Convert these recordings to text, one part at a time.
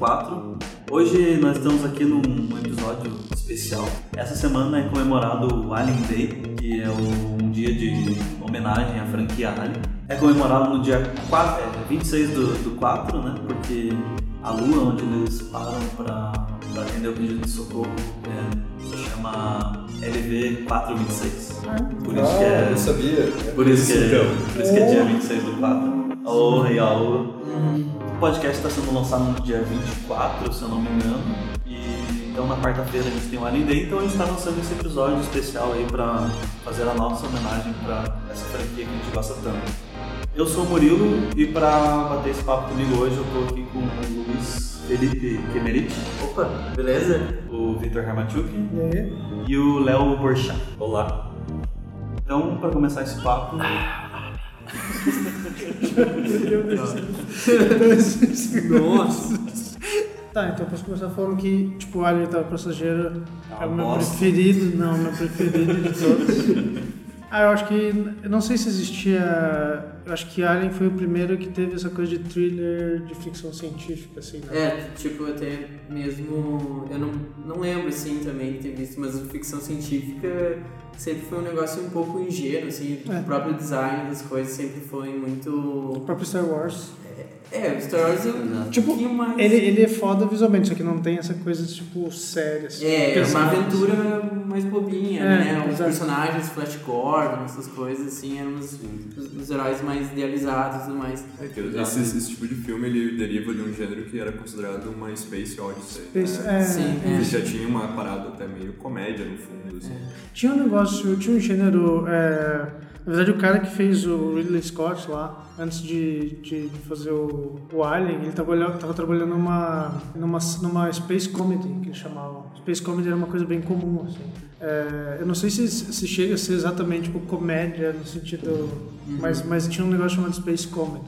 1604. Hoje nós estamos aqui num episódio especial. Essa semana é comemorado o Alien Day, que é um dia de homenagem à franquia Alien. É comemorado no dia 4, é, 26 do, do 4, né? Porque a lua onde eles param para atender o pedido de socorro é, se chama LV426. Por isso que é. Eu sabia. Por isso, que é, Então. por isso que é dia 26 do 4. Ô, Real. O podcast está sendo lançado no dia 24, se eu não me engano. E então na quarta-feira a gente tem o Alien Day, então a gente está lançando esse episódio especial aí para fazer a nossa homenagem para essa franquia que a gente gosta tanto. Eu sou o Murilo e para bater esse papo comigo hoje eu tô aqui com o Luiz Felipe Kemerit. Opa, beleza? O Vitor Hermachuk E e o Léo Borchat. Olá. Então, para começar esse papo, Nossa! Tá, então posso começar falando que, tipo, o Alien Oitavo Passageiro Ah, é o meu preferido, não, meu preferido de todos. Ah, eu acho que, eu não sei se existia, eu acho que Alien foi o primeiro que teve essa coisa de thriller de ficção científica, assim, né? É, tipo, até mesmo. Eu não, não lembro, assim, também de ter visto, mas ficção científica sempre foi um negócio um pouco ingênuo, assim. É. O próprio design das coisas sempre foi O muito. próprio Star Wars. É, o Star Wars é um Tipo, pouquinho mais. Ele, ele é foda visualmente, só que não tem essa coisa, tipo, séria, assim. É, é uma aventura mais bobinha, É, né? Os exato. personagens, Flash Gordon, essas coisas, assim, eram os, os, os heróis mais idealizados e tudo mais. É que esse, esse tipo de filme ele deriva de um gênero que era considerado uma Space Odyssey. Space- né? é, Sim, Ele é. já tinha uma parada até meio comédia no fundo, assim. Tinha um negócio, tinha um gênero. é, na verdade, o cara que fez o Ridley Scott lá, antes de, de fazer o, o Alien, ele trabalhava, tava trabalhando numa, numa, numa Space Comedy, que eles chamavam. Space Comedy era uma coisa bem comum, assim. É, eu não sei se, se chega a ser exatamente tipo, comédia no sentido. Mas, mas tinha um negócio chamado Space Comedy.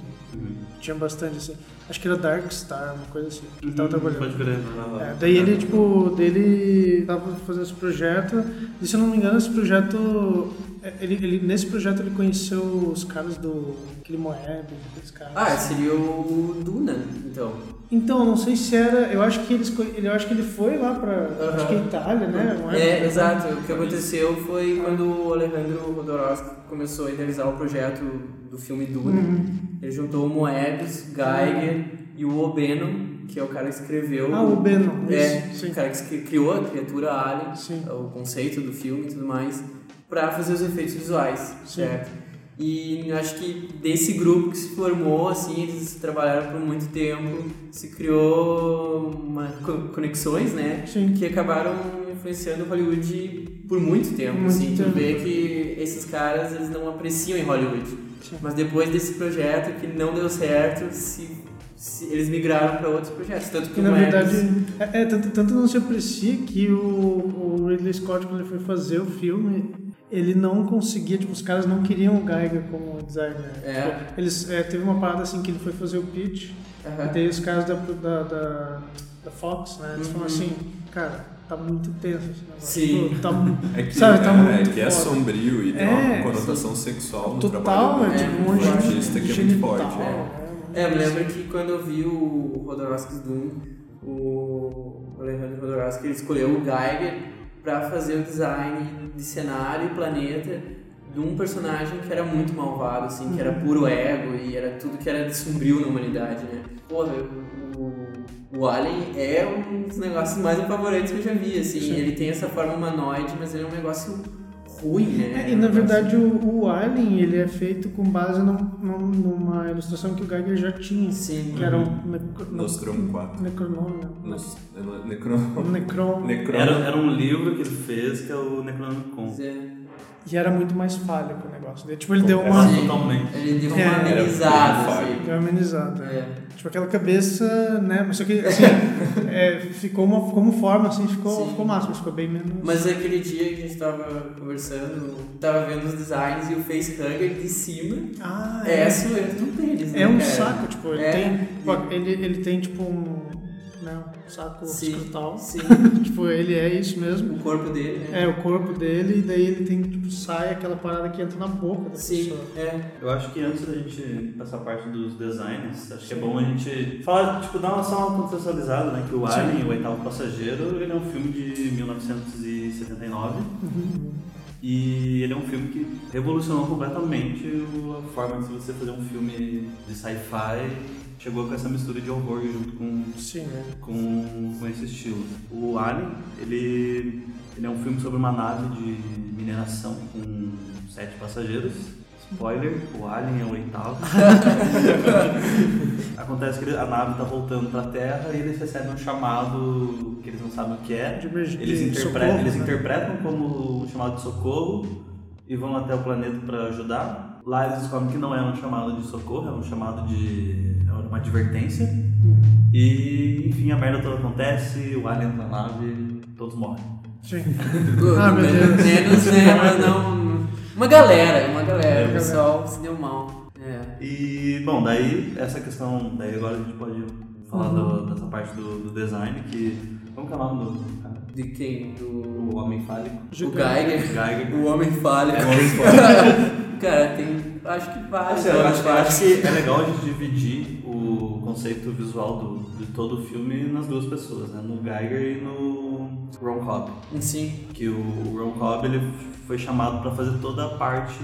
Tinha bastante, assim. Acho que era Dark Star, uma coisa assim. Ele tava trabalhando. pode crer. não, É, daí ele, tipo, dele tava fazendo esse projeto, e se eu não me engano, esse projeto, ele, ele, nesse projeto ele conheceu os caras do, aquele Moeb, aqueles caras. Ah, seria o Duna, então. Então, não sei se era, eu acho que eles, ele, eu acho que ele foi lá pra, acho que é Itália, né? Moeb, É, né? exato. O que aconteceu foi quando o Alejandro Jodorowsky começou a idealizar o projeto do filme Duna. Ele juntou o Moebius, Geiger e o Obeno, que é o cara que escreveu... Ah, o Beno, É, isso, o cara que criou a criatura Alien, Sim. o conceito do filme e tudo mais, pra fazer os efeitos visuais, Sim. certo? E acho que desse grupo que se formou, assim, eles trabalharam por muito tempo, se criou uma co- conexões, né? Sim. Que acabaram influenciando Hollywood por muito tempo, Muito assim. tempo. Tu vê que esses caras, eles não apreciam em Hollywood. Sim. Mas depois desse projeto que não deu certo, se, eles migraram para outros projetos. Tanto que na verdade, é, é, tanto, tanto não se aprecia que o, o Ridley Scott, quando ele foi fazer o filme, ele não conseguia, tipo, os caras não queriam o Geiger como designer. É. Tipo, eles, é, teve uma parada assim que ele foi fazer o pitch, Aham. e daí os caras da, da, da, da Fox, né, eles Uhum. falaram assim, cara, tá muito tenso esse negócio. Sim. Tipo, tá, É que, Sabe, tá é, muito é que é sombrio e tem É, uma conotação sexual no total, trabalho é, do, tipo, um do monte de artista que é muito forte. né, É, eu me muito lembro que quando eu vi o Rodorowski's Doom, o Alejandro Rodorowski ele escolheu o Geiger para fazer o design de cenário e planeta de um personagem que era muito malvado, assim, que era puro ego e era tudo que era de sombrio na humanidade, né? Porra, o, o Alien é um dos negócios mais apavorantes que eu já vi, assim. Sim. Ele tem essa forma humanoide, mas ele é um negócio ruim, né? É, e na verdade o, o Alien ele é feito com base num, num- numa ilustração que o Geiger já tinha, Sim. que era um necro, Nostromo 4. Necronome, né? Nos, é, necro, Necron. necro, Era, era um livro que ele fez que é o Necronomicon. É- E era muito mais falho o negócio. Tipo, ele deu uma, Era Sim. totalmente. Ele deu uma É, amenizada, assim. deu uma amenizada. É. Tipo, aquela cabeça, né? Mas só que, assim, é, ficou uma, como forma, assim, ficou, Sim. ficou massa, mas ficou bem menos... Mas aquele dia que a gente tava conversando, tava vendo os designs e o facehugger de cima Ah, é suelto no pênis, né, É um cara? saco, tipo, ele É. tem. ele, ele tem tipo um. Né? Um saco Sim. escrotal. Sim. tipo, ele é isso mesmo. O corpo dele, né? É, o corpo dele, e daí ele tem, tipo, sai aquela parada que entra na boca da Sim, pessoa. é. Eu acho que antes da gente ir pra essa parte dos designs, acho que é bom a gente falar, tipo, dar uma, só uma contextualizada, né? Que o Sim. Alien, o Oitavo Passageiro, ele é um filme de 1979 e ele é um filme que revolucionou completamente o- a forma de você fazer um filme de sci-fi. Chegou com essa mistura de horror junto com Sim. com, com esse estilo. O Alien, ele, ele é um filme sobre uma nave de mineração com sete passageiros. Spoiler, o Alien é o oitavo. Acontece que a nave está voltando para a Terra e eles recebem um chamado que eles não sabem o que é. De Eles, interpretam, socorro, eles né? interpretam como um chamado de socorro e vão até o planeta para ajudar. Lá eles descobrem que não é um chamado de socorro, é um chamado de. é uma advertência. E enfim, a merda toda acontece, o alien na nave, todos morrem. Sim. Ah, meu Deus. Menos, né? Mas não. Uma galera, uma galera. É, o pessoal se deu mal. É. E bom, daí essa questão, daí agora a gente pode falar do- dessa parte do, do design, que. Como que é o nome do cara? De quem? Do. O Homem Fálico. O. Geiger. Geiger. O Homem. É o Homem Fálico. Cara, tem. Acho que vários. Assim, eu acho, eu acho vários. que é legal a gente dividir o conceito visual do, de todo o filme nas duas pessoas, né? No Geiger e no Ron Cobb. Sim. Que o Ron Cobb ele foi chamado para fazer toda a parte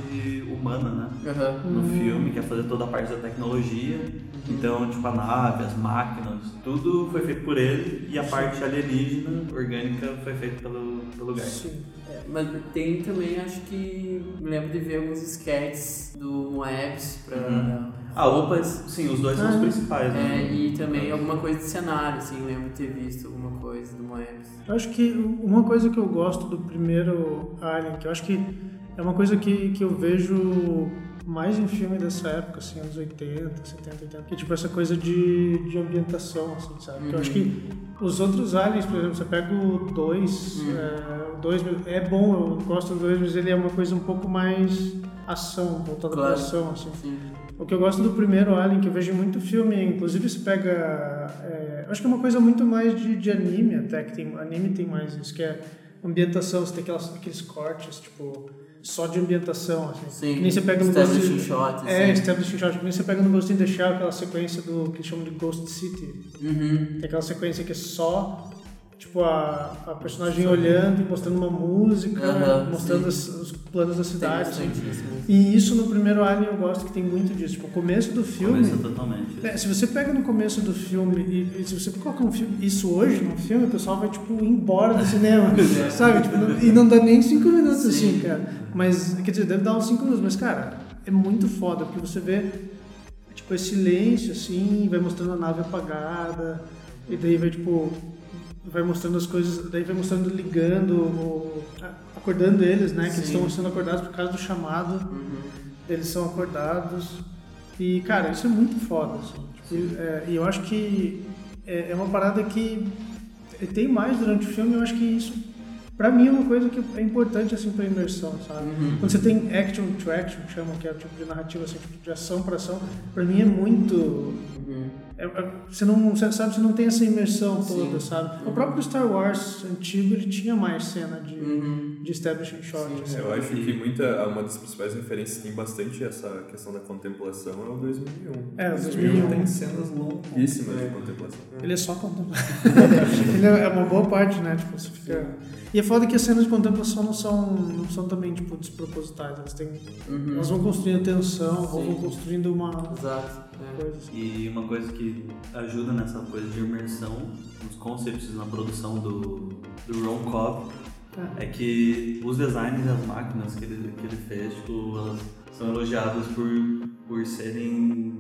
humana, né? Aham. No filme, que é fazer toda a parte da tecnologia. Então, tipo, a nave, as máquinas, tudo foi feito por ele e a parte alienígena, orgânica, foi feita pelo, pelo Geiger. Sim. É, mas tem também, acho que. Me lembro de ver alguns sketches do Moebius pra Uhum. roupas. Sim, os dois são os Ah. principais, É, né? e também alguma coisa de cenário, assim, lembro de ter visto alguma coisa do Moebius. Eu acho que uma coisa que eu gosto do primeiro Alien, que eu acho que é uma coisa que, que eu vejo mais em filme dessa época, assim, anos 80, 70, 80, que é tipo essa coisa de, de ambientação, assim, sabe? Que eu acho que os outros aliens, por exemplo, você pega o 2, é, o 2 é bom, eu gosto do 2, mas ele é uma coisa um pouco mais ação, voltada Claro. para ação, assim. Sim. O que eu gosto do primeiro Alien, que eu vejo muito filme, inclusive se pega. é, acho que é uma coisa muito mais de, de anime, até, que tem. Anime tem mais isso, que é ambientação, você tem aquelas, aqueles cortes, tipo, só de ambientação, assim. Sim. Que nem você pega no Ghost shot, É, assim. establishing shot, que nem você pega no Ghost in the Shell, aquela sequência do que eles chamam de Ghost City. Uhum. Tem aquela sequência que é só. Tipo, a, a personagem olhando e mostrando uma música, Aham, mostrando as- os planos da Tem cidade. assim. E isso no primeiro Alien eu gosto que tem muito disso. Tipo, o começo do filme. Começa totalmente. É, se você pega no começo do filme e, e se você colocar um filme, isso hoje no filme, o pessoal vai, tipo, ir embora do cinema, sabe? Tipo, não- e não dá nem cinco minutos Sim. assim, cara. Mas, quer dizer, deve dar uns cinco minutos, mas, cara, é muito foda, porque você vê, tipo, esse silêncio, assim, vai mostrando a nave apagada, e daí vai, tipo, vai mostrando as coisas, daí vai mostrando, ligando, acordando eles, né? Que eles estão sendo acordados por causa do chamado Uhum. eles são acordados. E, cara, isso é muito foda, assim. Tipo, é, e eu acho que é, é uma parada que tem mais durante o filme, eu acho que isso, pra mim, é uma coisa que é importante, assim, pra imersão, sabe? Uhum. Quando você tem action to action, que chamam, que é o tipo de narrativa, assim, tipo, de ação pra ação, pra mim é muito... Uhum. É- é- você não, você sabe, você não tem essa imersão toda, Sim. sabe? O próprio Star Wars antigo, ele tinha mais cena de, Uhum. de establishing shot. Sim, assim. Eu acho que muita, uma das principais referências que tem bastante essa questão da contemplação é o 2001. É, o 2001 2001. tem cenas longuíssimas de contemplação. Ele é só contemplação. Ele é uma boa parte, né? Tipo, você fica... E é foda que as cenas de contemplação não são, não são também, tipo, despropositais. Elas, têm, Uhum. elas vão construindo tensão, Sim. vão construindo uma Exato. É. E uma coisa que ajuda nessa coisa de imersão, nos conceitos na produção do, do Ron Cobb, é que os designs das máquinas que ele, que ele fez, tipo, elas são elogiadas por, por serem.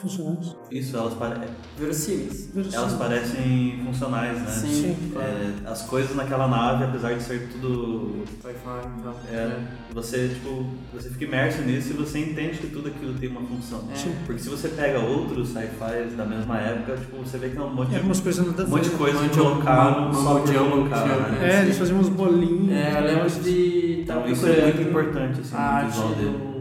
Funcionais. Isso, elas, pare, Verossímeis. elas parecem funcionais, né? Sim, Sim. claro. É, as coisas naquela nave, apesar de ser tudo Wi-Fi, então. É, você, tipo, você fica imerso nisso e você entende que tudo aquilo tem uma função. É. Sim. Porque se você pega outros sci-fis da mesma época, tipo, você vê que é um monte E de, algumas coisas nada a um monte de coisa de- uma- só colocar, multidão, né? É, eles faziam uns bolinhos. É, eu lembro de Então isso é muito importante, assim, a no arte visual dele. do,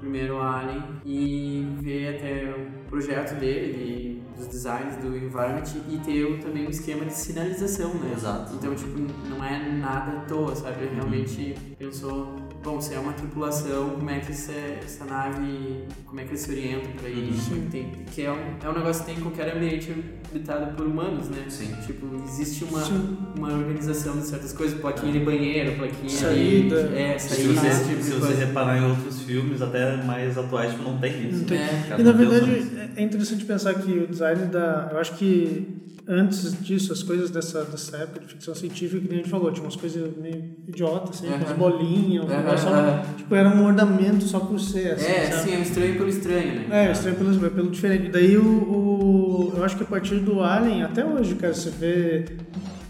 primeiro Alien e ver até o projeto dele, de, dos designs do environment e ter também um esquema de sinalização, né? Exato. Então, tipo, não é nada à toa, sabe? Ele realmente pensou, bom, se é uma tripulação, como é que essa, essa nave, como é que eles se orientam pra ir? Tem, que é um, é um negócio que tem em qualquer ambiente habitado por humanos, né? Sim. Tipo, existe uma, Sim. uma organização de certas coisas, plaquinha de banheiro, plaquinha Saída. de... É, Se saída, você, esse tipo se você reparar em outros filmes, até mais atuais, tipo, não tem isso. Não tem. É. Cada E na verdade seus. é interessante pensar que o design da. Eu acho que antes disso, as coisas dessa, dessa época de ficção científica, que nem a gente falou, tinha umas coisas meio idiotas, assim, Aham. umas bolinhas, um só- tipo, era um ornamento só por ser, assim, É, sabe? sim, é estranho pelo estranho, né? É, estranho pelo, pelo diferente. Daí o, o- Eu acho que a partir do Alien, até hoje, cara, você vê.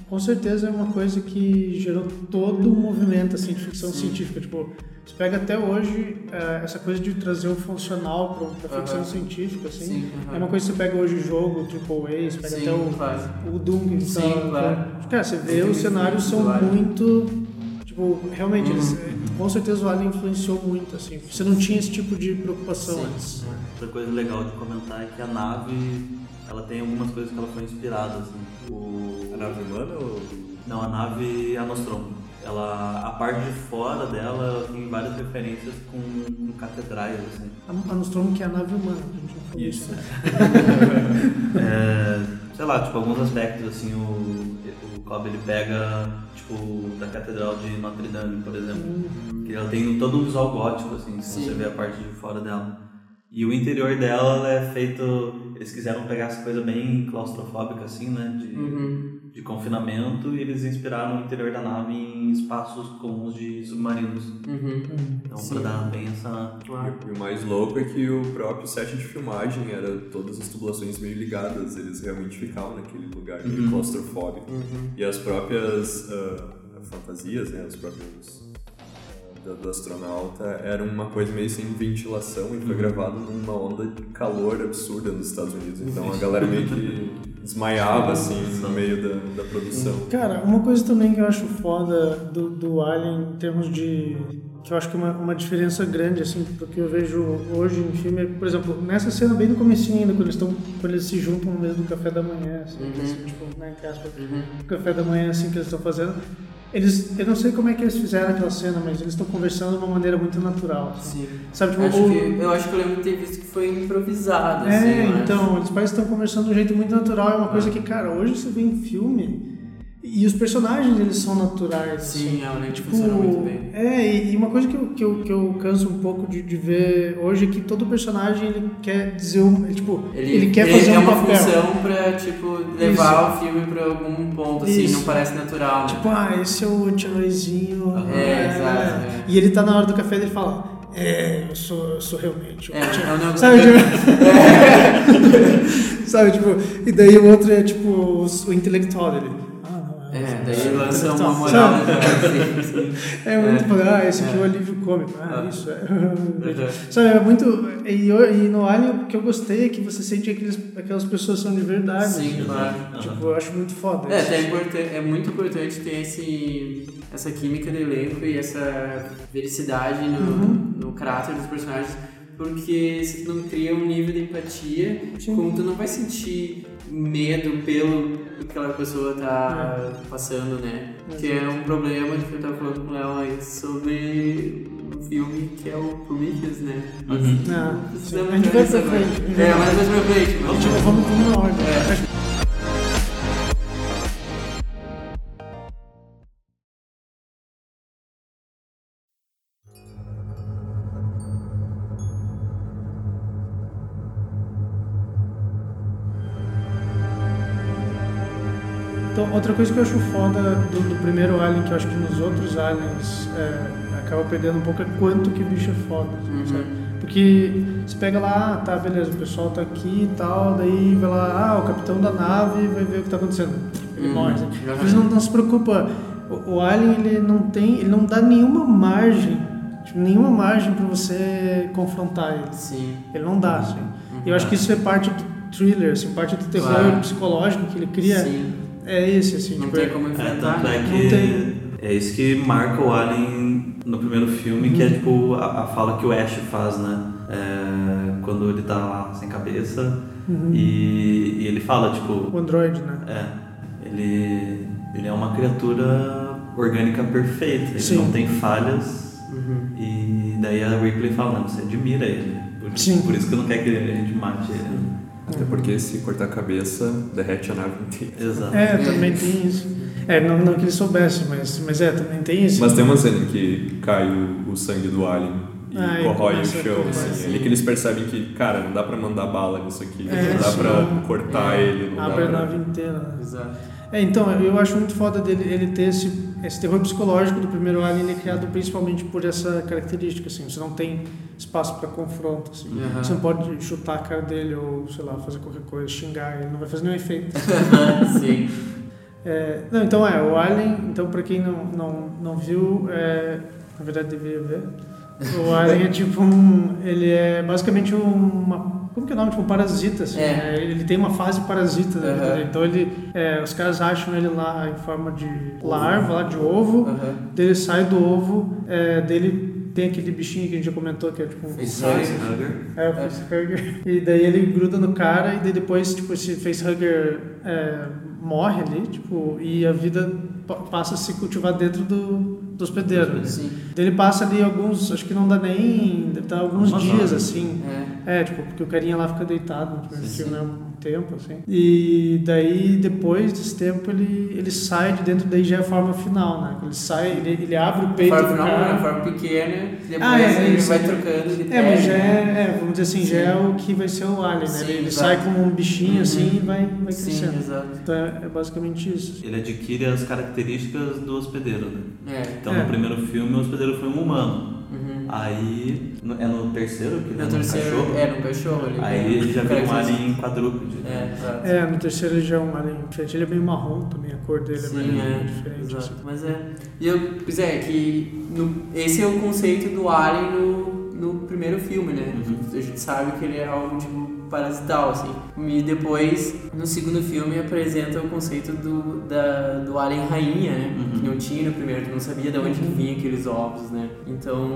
Com certeza é uma coisa que gerou todo um movimento assim, de ficção Sim. científica. Tipo, você pega até hoje eh, essa coisa de trazer o funcional para pra ficção Aham. científica, assim. Sim, aham. É uma coisa que você pega hoje o jogo, Triple A, você pega Sim, até o, claro. o Doom que Sim, tá- claro. Cara, você vê, Tem os cenários são claro. muito. Tipo, realmente, Uhum. eles, eh, com certeza o Alien influenciou muito, assim. Você não tinha esse tipo de preocupação Sim. antes. Outra coisa legal de comentar é que a nave, ela tem algumas coisas que ela foi inspirada, assim. O... A nave humana ou. Não, a nave Nostromo. Ela, a parte de fora dela tem várias referências com, com catedrais, assim. A, a Nostromo que é a nave humana, a gente não falou Isso. É, sei lá, tipo, alguns aspectos, assim, o, o Cobb ele pega, tipo, da Catedral de Notre Dame, por exemplo. Que ela tem todo um visual gótico, assim, se você vê a parte de fora dela. E o interior dela ela é feito. Eles quiseram pegar essa coisa bem claustrofóbica, assim, né? De, Uhum. de confinamento, e eles inspiraram o interior da nave em espaços comuns de submarinos. Uhum. Então, Sim. pra dar bem essa. Claro. E o mais louco é que o próprio set de filmagem era todas as tubulações meio ligadas, eles realmente ficavam naquele lugar meio Uhum. claustrofóbico. Uhum. E as próprias ah, fantasias, né, os próprios do, do astronauta eram uma coisa meio sem ventilação e foi Uhum. gravado numa onda de calor absurda nos Estados Unidos. Então a galera meio que desmaiava assim no meio da, da produção. Cara, uma coisa também que eu acho foda do, do Alien em termos de. que eu acho que é uma, uma diferença grande, assim, porque eu vejo hoje em filme, por exemplo, nessa cena bem no comecinho ainda, quando eles, estão quando eles se juntam no meio do café da manhã, assim, Uhum. assim, tipo, né, entre aspas, Uhum. café da manhã, assim, que eles estão fazendo. Eles, eu não sei como é que eles fizeram aquela cena, mas eles estão conversando de uma maneira muito natural. assim. Sim. Sabe, tipo, Acho o- que, eu acho que eu lembro de ter visto que foi improvisado, É, assim, acho. então, eles parecem que estão conversando de um jeito muito natural. É uma coisa que, cara, hoje você vê em filme e os personagens eles são naturais. Sim, assim. é, o Link Tipo, funciona muito bem. é, e e uma coisa que eu, que eu, que eu canso um pouco de, de ver hoje é que todo personagem ele quer dizer um. ele, Tipo, ele, quer fazer é um uma papel. função pra, tipo, levar o filme pra algum ponto, assim, Isso. não parece natural, né? Tipo, ah, esse é o Tchauzinho. É, exato, é. E ele tá na hora do café dele fala. É, eu sou, eu sou realmente É, é um negócio... Sabe, tipo, sabe, tipo, e daí o outro é tipo o, o intelectual dele. É, daí lança uma moral, né? É muito, É. ah, esse aqui é É. o alívio cômico. Ah, Ah. isso é. Uhum. Sabe, é muito. E, e no Alien o que eu gostei é que você sente que aqueles, aquelas pessoas são de verdade. Sim, assim. claro. Tipo, eu acho muito foda. É, é, é muito importante ter esse, essa química do elenco e essa vericidade no, Uhum. no caráter dos personagens, porque se tu não cria um nível de empatia, Sim. como tu não vai sentir medo pelo que aquela pessoa tá passando, né? Que é um problema que eu tava falando com o Léo aí sobre um filme que é o Prometheus, né? Uhum. Não, Precisamos a gente vai pra frente. É, mas mais pra frente. vamos, vamos na ordem. É. outra coisa que eu acho foda do, do primeiro Alien, que eu acho que nos outros Aliens é, acaba perdendo um pouco, é quanto que o bicho é foda, Uhum. sabe? Porque você pega lá, ah, tá, beleza, o pessoal tá aqui e tal, daí vai lá, ah, o capitão da nave vai ver o que tá acontecendo. Ele Uhum. morre. Assim. Uhum. Eles não, não se preocupa. O, o Alien, ele não tem, ele não dá nenhuma margem, tipo, nenhuma margem pra você confrontar ele. Sim. Ele não dá, assim. E eu acho que isso é parte do thriller, assim, parte do terror Claro. psicológico que ele cria. Sim. É esse, assim. Não tipo, tem como É, enfrentar. tanto é né? Não que tem. é isso que marca o Alien no primeiro filme, que é tipo a, a fala que o Ash faz, né? É, quando ele tá lá sem cabeça, E, e ele fala, tipo, O Android, né? é, ele, ele é uma criatura orgânica perfeita, ele Sim. não tem falhas. E daí a Ripley fala, não, você admira ele. Por, Sim. por isso que não quer que a gente mate ele. Até porque se cortar a cabeça, derrete a nave inteira. Exato. É, também tem isso. É, não, não que ele soubesse, mas, mas é, também tem isso. Mas tem uma cena que cai o, o sangue do alien e Ah, e corrói o a chão, assim. sim. Ali que eles percebem que, cara, não dá pra mandar bala nisso aqui, É, não dá sim. pra cortar É. ele, não Abre a dá pra... nave inteira. né? Exato. É, então, eu acho muito foda dele ele ter esse, esse terror psicológico do primeiro Alien, ele é criado principalmente por essa característica, assim, você não tem espaço para confronto, assim. Aham. Você não pode chutar a cara dele ou, sei lá, fazer qualquer coisa, xingar ele, não vai fazer nenhum efeito. Sim. É, não, então é, o Alien, então pra quem não, não, não viu, é, na verdade deveria ver, o Alien é tipo um, ele é basicamente uma, como que é o nome? Tipo um parasita, assim, É. né? ele tem uma fase parasita, dele. então ele, é, os caras acham ele lá em forma de larva, lá de ovo, Aham. dele sai do ovo, é, dele tem aquele bichinho que a gente já comentou, que é tipo um Facehugger. É, o facehugger. E daí ele gruda no cara e daí depois, tipo, esse facehugger é, morre ali, tipo, e a vida pa- passa a se cultivar dentro do, do hospedeiro. né? Sim. Ele passa ali alguns, acho que não dá nem, deve dar alguns dias, horas. assim. É. É, tipo, porque o carinha lá fica deitado primeiro Sim, sim. um tempo, assim. E daí, depois desse tempo, ele, ele sai de dentro, daí já é a forma final, né? Ele sai, ele, ele abre o peito Forma do final, cara. né? Forma pequena, depois Ah, é, ele isso. vai trocando de É, mas já é, é, vamos dizer assim, já Sim. é o que vai ser o Alien, né? Sim, Ele, ele exato. sai como um bichinho Uhum. assim e vai, vai Sim, crescendo. exato. Então é, é basicamente isso. Ele adquire as características do hospedeiro, né? É. Então É. no primeiro filme o hospedeiro foi um humano. Uhum. Aí no- é no terceiro que ele é No um terceiro, cachorro. é, no cachorro. Ele Aí ele já vira um alien quadrúpede. É, exato. É, no terceiro ele já é um Alien diferente. Ele é meio marrom também, a cor dele Sim, é meio é, diferente. exato. assim. Mas é. E eu, pois é, que no, esse é o conceito do Alien no, no primeiro filme, né? Uhum. A gente sabe que ele é algo tipo parasital, assim. E depois, no segundo filme, apresenta o conceito do, da, do Alien Rainha, né? Uhum. Que não tinha no primeiro, tu não sabia de onde que vinha aqueles ovos, né? Então,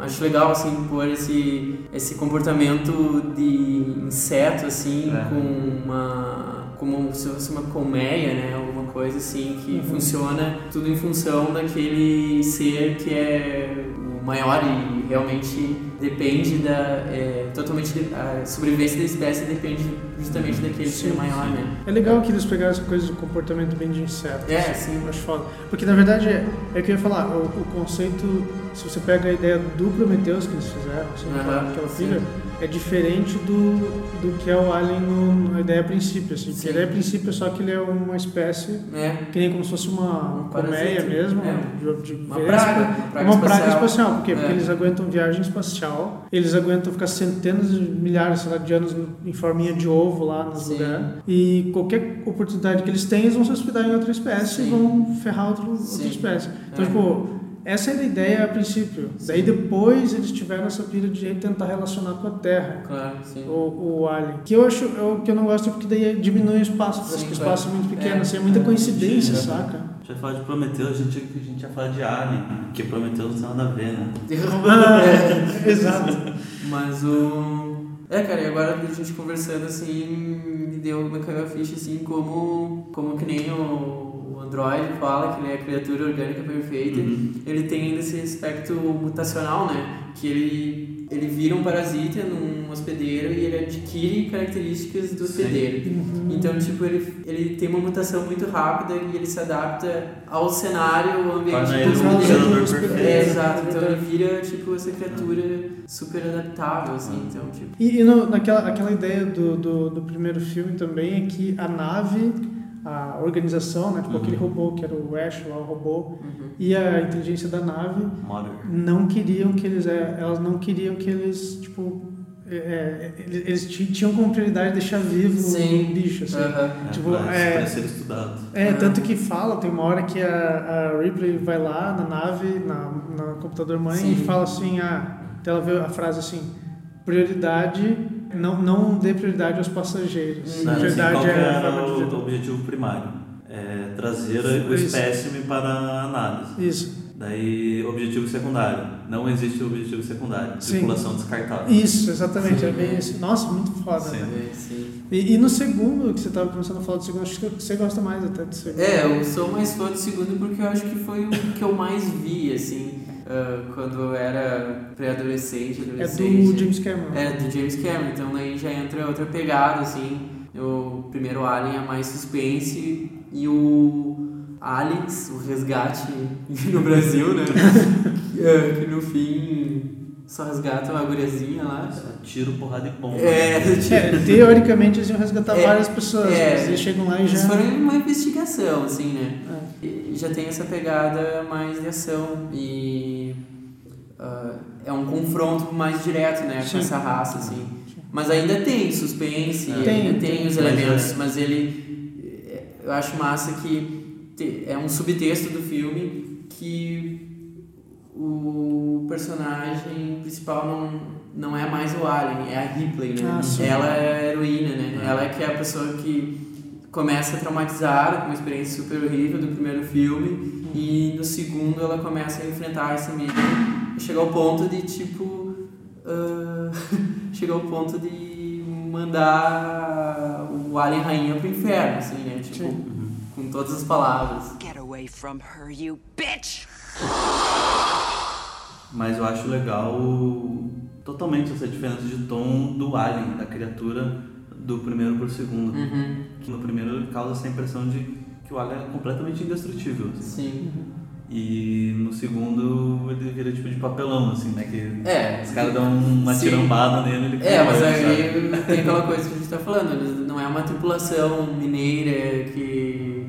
acho legal, assim, pôr esse, esse comportamento de inseto, assim, É. com uma como se fosse uma colmeia, né? Alguma coisa assim que funciona tudo em função daquele ser que é o maior e realmente depende da é, totalmente de- a sobrevivência da espécie depende justamente daquele ser Sim, maior, né? É legal que eles pegaram essa coisa do comportamento bem de inseto. É, assim, sim. Eu acho foda. Porque na verdade é, é que eu ia falar, o, o conceito, se você pega a ideia do Prometheus que eles fizeram, assim, Aham, aquela sim. É diferente do, do que é o Alien no, na ideia a princípio. Assim, que Sim. a ideia a princípio é só que ele é uma espécie É, que nem como se fosse uma, Um colmeia parasita, mesmo, é. de, de uma praga, É praga uma praga espacial. espacial, por quê? Porque É. eles aguentam viagem espacial, eles aguentam ficar centenas de milhares lá, de anos em forminha de ovo lá nos Sim. lugares. E qualquer oportunidade que eles têm, eles vão se hospedar em outra espécie e Sim. vão ferrar outro, outra espécie. Então, É. tipo, essa era a ideia a princípio. Daí depois eles tiveram essa pira de tentar relacionar com a Terra. Claro, sim. O, o Alien. Que eu acho eu, que eu não gosto é porque daí diminui o espaço. Parece Sim, que o espaço é muito pequeno, É. assim, é muita coincidência, Sim. saca? A gente vai falar de Prometheus, a gente, a gente ia falar de Alien, porque Prometheus não tem nada a ver, né? Ah, exato. Mas o. É, cara, e agora a gente conversando assim, me deu, me caiu a ficha assim, como, como que nem o, o Android fala, que ele é a criatura orgânica perfeita, Uhum. ele tem ainda esse aspecto mutacional, né? Que ele, ele vira um parasita num hospedeiro e ele adquire características do hospedeiro. Então, tipo, ele, ele tem uma mutação muito rápida e ele se adapta ao cenário, ao ambiente do hospedeiro. É, exato. Então ele vira, tipo, essa criatura super adaptável, assim. Então, tipo... E, e no- naquela aquela ideia do, do, do primeiro filme também é que a nave, a organização, né, tipo Uhum. aquele robô que era o Ash lá, o robô, Uhum. e a inteligência da nave Mother. não queriam que eles, é, elas não queriam que eles, tipo, é, é, eles, eles ti- tinham como prioridade deixar vivo Sim. o bicho, assim. É, Tipo, pra, é- pra ser estudado. É, Ah. tanto que fala, tem uma hora que a, a Ripley vai lá na nave, na, no computador mãe, Sim. e fala assim, ah, ela vê a frase assim, prioridade, não, não dê prioridade aos passageiros. Não, assim, prioridade qual que é era o, o objetivo primário? É trazer Isso. o espécime para a análise. Isso. Daí, objetivo secundário. Não existe objetivo secundário. Sim. Tripulação descartável. Isso, exatamente, Sim. é bem isso. Nossa, muito foda, Sim. né? Sim. E, e no segundo, que você tava começando a falar do segundo, acho que você gosta mais até do segundo. É, eu sou mais fã do segundo porque eu acho que foi o que eu mais vi, assim, ah, quando eu era pré-adolescente, É adolescente. do James Cameron. É, do James Cameron, então daí já entra outra pegada, assim. O primeiro Alien é mais suspense e o Aliens, o resgate no Brasil, né? é, que no fim só resgata uma guriazinha lá. Tiro, porrada e bomba. É, tipo, É, teoricamente eles iam resgatar É, várias pessoas, é. mas eles chegam lá e Isso já. foi uma investigação, assim, né? É. E já tem essa pegada mais de ação e ah, é um confronto mais direto, né, Sim. com essa raça, assim. Mas ainda tem suspense, É. Tem, ainda tem, tem. os Mas elementos, é- mas ele é, eu acho massa que é um subtexto do filme que o personagem principal não, não é mais o Alien, é a Ripley, né? Ah. Ela é a heroína, né? Ela é que é a pessoa que começa traumatizada com uma experiência super horrível do primeiro filme e no segundo ela começa a enfrentar esse medo e chega ao ponto de tipo ah, chega ao ponto de mandar o Alien Rainha pro inferno, assim, né? Tipo, Sim. com todas as palavras. Get away from her, you bitch! Mas eu acho legal totalmente essa diferença de tom do alien, da criatura, do primeiro pro segundo. Uhum. Que No primeiro ele causa essa impressão de que o alien é completamente indestrutível. assim. Sim. E no segundo ele vira tipo de papelão, assim, né? Que É. os caras dão uma Sim. tirambada nele ele É, mas sabe? aí tem aquela coisa que a gente tá falando, eles- não é uma tripulação mineira que.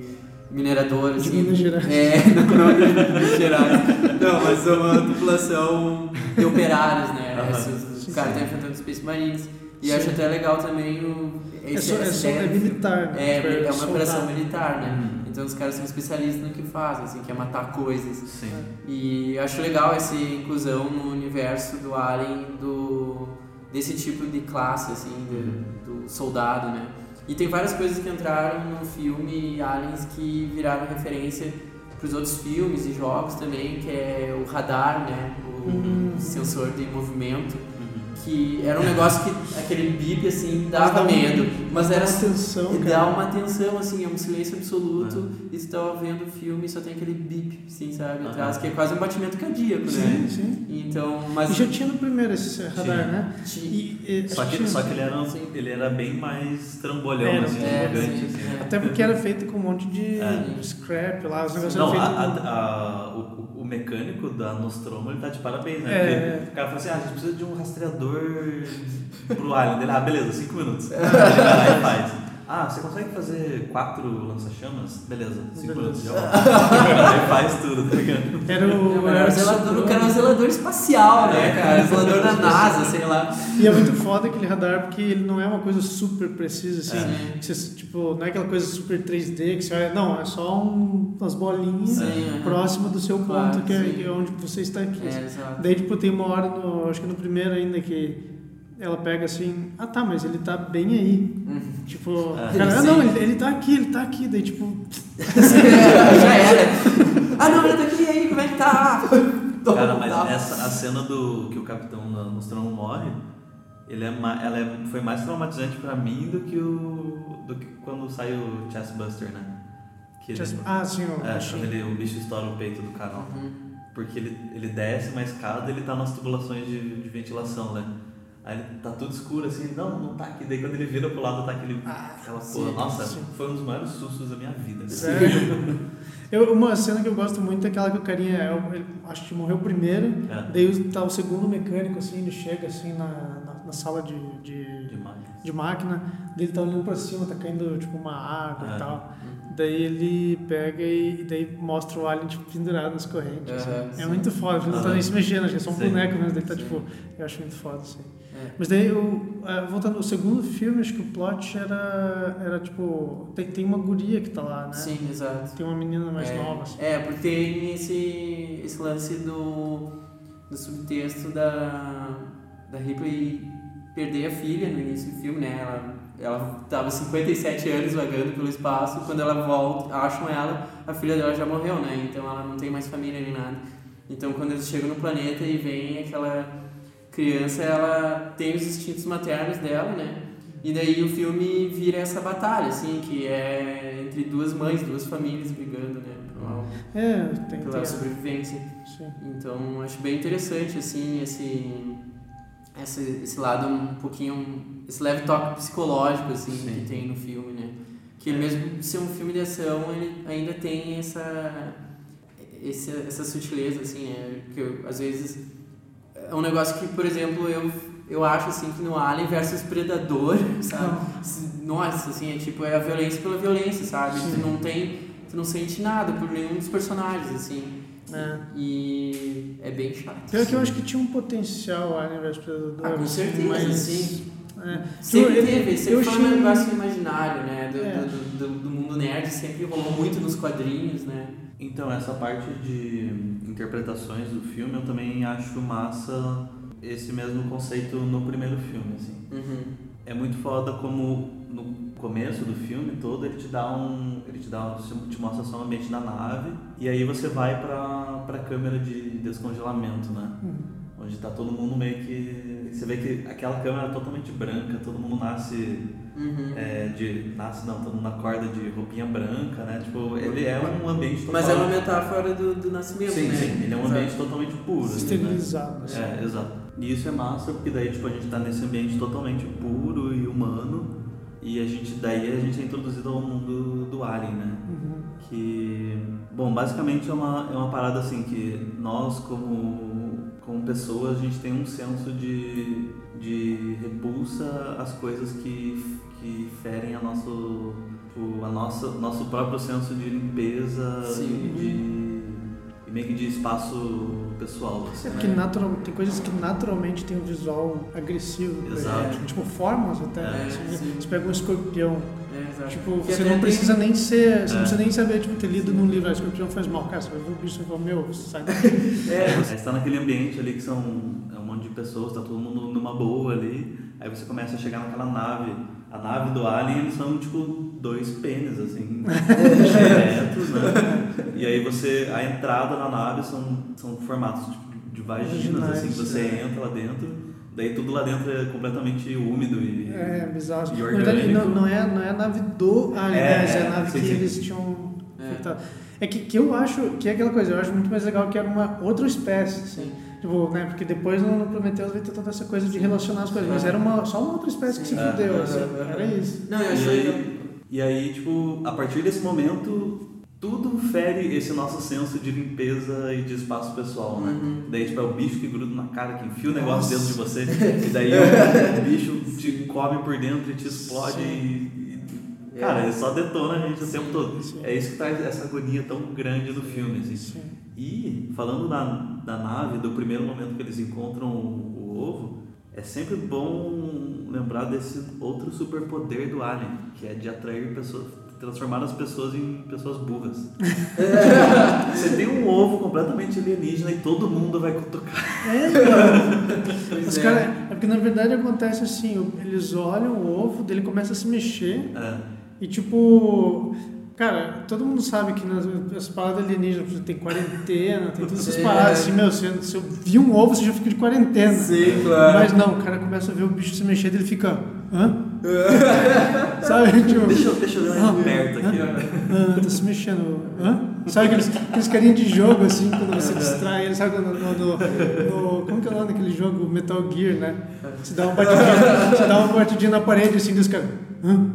mineradora, De assim. Minas Gerais. É, não, não de Minas Gerais. Não, mas é uma tripulação de operários, né? Aham. Esses- Os caras estão enfrentando Space Marines. E acho até legal também o. É, esse- só, é, só, é do filme. militar, né? É, Tipo, é uma soldado. operação militar, né? Uhum. Então os caras são especialistas no que fazem, assim, que é matar coisas. Sim. E acho legal essa inclusão no universo do Alien do desse tipo de classe assim, do, do soldado, né? E tem várias coisas que entraram no filme Aliens que viraram referência para os outros filmes e jogos também, que é o radar, né? O Uhum. sensor de movimento. Que era um negócio que aquele bip assim dava dá um- medo, mas era atenção, e cara. dá uma tensão, assim, é um silêncio absoluto e você tava vendo o filme e só tem aquele bip, assim, sabe, atrás, que é quase um batimento cardíaco, Sim, né? sim. Então, mas... E já tinha no primeiro esse radar, Tinha. né? Ti- E, e- Só que, tinha- só que ele, era, Sim. ele era bem mais trambolhão, Era, assim, é, gigante. sim, assim. é. Até porque era feito com um monte de É. scrap lá, os negócios Não, eram a, feitos. a- a- o, o mecânico da Nostromo ele tá de parabéns, né? É. Porque o cara fala assim: ah, a gente precisa de um rastreador pro Alien. Dele, ah, beleza, 5 minutos. Ele vai lá e faz. Ah, você consegue fazer quatro lança-chamas? Beleza, 5 Beleza. minutos já vai. Aí faz tudo, tá ligado? Era o. Era era o zelador, o cara era um zelador espacial, né, cara? Zelador da NASA, sei lá. E é muito foda aquele radar porque ele não é uma coisa super precisa, assim. É. que você, tipo, não é aquela coisa super 3D que você olha. Não, é só um, umas bolinhas Sim, é. próximo do seu ponto, Claro, que é, sim. que é onde você está aqui. É, assim. exato. Daí, tipo, tem uma hora, no, acho que no primeiro ainda, que ela pega assim, ah tá, mas ele tá bem aí. Uhum. Tipo, É. cara, ah, não, ele, ele tá aqui, ele tá aqui. Daí, tipo, já era. Ah, não, ele tá aqui, e aí, como é que tá? Cara, mas Tá. essa, a cena do que o Capitão Nostromo morre, ele é, ela é, foi mais traumatizante pra mim do que o do que quando sai o Chestbuster, né? Que ele- just- ah, sim, o É, quando ele, o bicho estoura o peito do cara. ó. Uhum. Porque ele, ele desce uma escada ele tá nas tubulações de, de ventilação, né? Aí ele tá tudo escuro assim, não, não tá aqui. Daí quando ele vira pro lado tá aquele. aquela sim, porra. Nossa, sim. foi um dos maiores sustos da minha vida. Sério? Eu, uma cena que eu gosto muito é aquela que o carinha, é ele, acho que morreu primeiro, É. daí tá o segundo mecânico, assim, ele chega assim na, na, na sala de, de, Demais. de máquina, daí ele tá olhando pra cima, tá caindo tipo uma água É. e tal. Daí ele pega e, e daí mostra o alien tipo, pendurado nas correntes. assim. É muito foda, ele não tá nem se mexendo, acho que é só um Sim. boneco mesmo, daí tá Sim. tipo. Eu acho muito foda, assim. É. Mas daí, o, eh, voltando, o segundo filme, acho que o plot era, era tipo. Tem, tem uma guria que tá lá, né? Sim, exato. Tem uma menina mais é, nova, assim. É, porque tem esse, esse lance do, do subtexto da, da Ripley perder a filha no início do filme, né? Ela, ela tava 57 anos vagando pelo espaço, quando ela volta, acham ela, a filha dela já morreu, né? Então ela não tem mais família nem nada. Então quando eles chegam no planeta e vem aquela criança, ela tem os instintos maternos dela, né? E daí o filme vira essa batalha, assim, que é entre duas mães, duas famílias brigando, né? por algo- É, tem Pela tem- sobrevivência. Sim. Então acho bem interessante assim esse esse, esse lado um pouquinho esse leve toque psicológico assim Sim. que tem no filme, né? Que mesmo ser um filme de ação, ele ainda tem essa esse, essa sutileza assim, né? Que eu, às vezes é um negócio que, por exemplo, eu eu acho assim que no Alien versus Predador, sabe? Nossa, assim, é tipo é a violência pela violência, sabe? Tu não tem tu não sente nada por nenhum dos personagens assim. É. E é bem chato. Pior que eu acho que tinha um potencial Alien vs Predador. Ah, com assim, certeza, mas, sim. É. Sempre Eu- teve, sempre eu foi achei- um negócio imaginário, né? Do, É. do, do, do mundo nerd, sempre rolou muito nos quadrinhos, né? Então, essa parte de interpretações do filme eu também acho massa esse mesmo conceito no primeiro filme, assim. Uhum. É muito foda como no começo do filme todo ele te dá um. Ele te dá um, te mostra só o ambiente da nave e aí você vai pra, pra câmera de descongelamento, né? Onde tá todo mundo meio que. Você vê que aquela câmera é totalmente branca, todo mundo nasce Uhum. é, de. Nasce não, todo mundo acorda de roupinha branca, né? Tipo, ele é um ambiente total... Mas é uma metáfora do, do nascimento, Sim, né? sim, ele é um Exato. ambiente totalmente puro. assim, né? Esterilizado. assim. É, exato. E isso é massa, porque daí tipo, a gente tá nesse ambiente totalmente puro e humano. E a gente, daí a gente é introduzido ao mundo do Alien, né? Uhum. Que, bom, basicamente é uma, é uma parada assim que nós como, como pessoas, a gente tem um senso de, de repulsa às coisas que, que ferem a nosso, o a nossa, nosso próprio senso de limpeza Sim. e de e meio que de espaço pessoal. Assim, É porque né? natural, tem coisas que naturalmente tem um visual agressivo. Exato. gente, Tipo formas até. É, assim, sim. Você pega um escorpião. É, exato. Tipo, você não tem- precisa nem ser. Você não É. precisa nem saber, tipo, ter lido num livro, ah, escorpião faz mal. Cara, você vai ver o bicho e fala, meu, sai daqui. É, você está naquele ambiente ali que são é um monte de pessoas, tá todo mundo numa boa ali. Aí você começa a chegar naquela nave. A nave do Alien, eles são tipo dois pênis, assim, diretos, né? E aí você. A entrada na nave são, são formatos tipo, de vaginas, Vaginais, assim, que você é. entra lá dentro. Daí tudo lá dentro é completamente úmido e. É bizarro. E orgânico. não, não, é, não é a nave do Alien, É, né? Mas é é, a nave sim, que sim. eles tinham É. infectado. É que, que eu acho que é aquela coisa, eu acho muito mais legal que era uma outra espécie, assim. Sim. Tipo, né? Porque depois no Prometheus vai ter toda essa coisa de relacionar as coisas, mas era uma, só uma outra espécie que se É. fudeu, assim. Aham, aham. Era isso. Não, eu aí, e aí, tipo, a partir desse momento, tudo fere esse nosso senso de limpeza e de espaço pessoal, né? Uhum. Daí, tipo, é o bicho que gruda na cara, que enfia o negócio Nossa. dentro de você, e daí o, bicho te come por dentro e te explode e, e- Cara, ele só detona a gente o tempo todo. sim. É isso que traz essa agonia tão grande do filme, assim. Sim. E, falando da, da nave, do primeiro momento que eles encontram o, o ovo, é sempre bom lembrar desse outro superpoder do Alien, que é de atrair pessoas, transformar as pessoas em pessoas burras. Você tem um ovo completamente alienígena e todo mundo vai cutucar. É. Pois Os é. cara, é porque na verdade acontece assim, eles olham o ovo, dele começa a se mexer É, e tipo. Cara, todo mundo sabe que nas as paradas alienígenas tem quarentena, tem todas essas É. paradas assim, meu, se, se eu vi um ovo, você já fica de quarentena. Sim, claro. Mas não, o cara começa a ver o bicho se mexer e ele fica. Hã? Sabe, tipo. deixa, deixa eu ver de perto aqui. Ah, tá se mexendo. Hã? Sabe aqueles, aqueles carinha de jogo, assim, quando você distrai ele, sabe? No, no, no- como que é o nome daquele jogo Metal Gear, né? Você dá uma batidinha, você dá uma batidinha na parede, assim, dos caras. Né?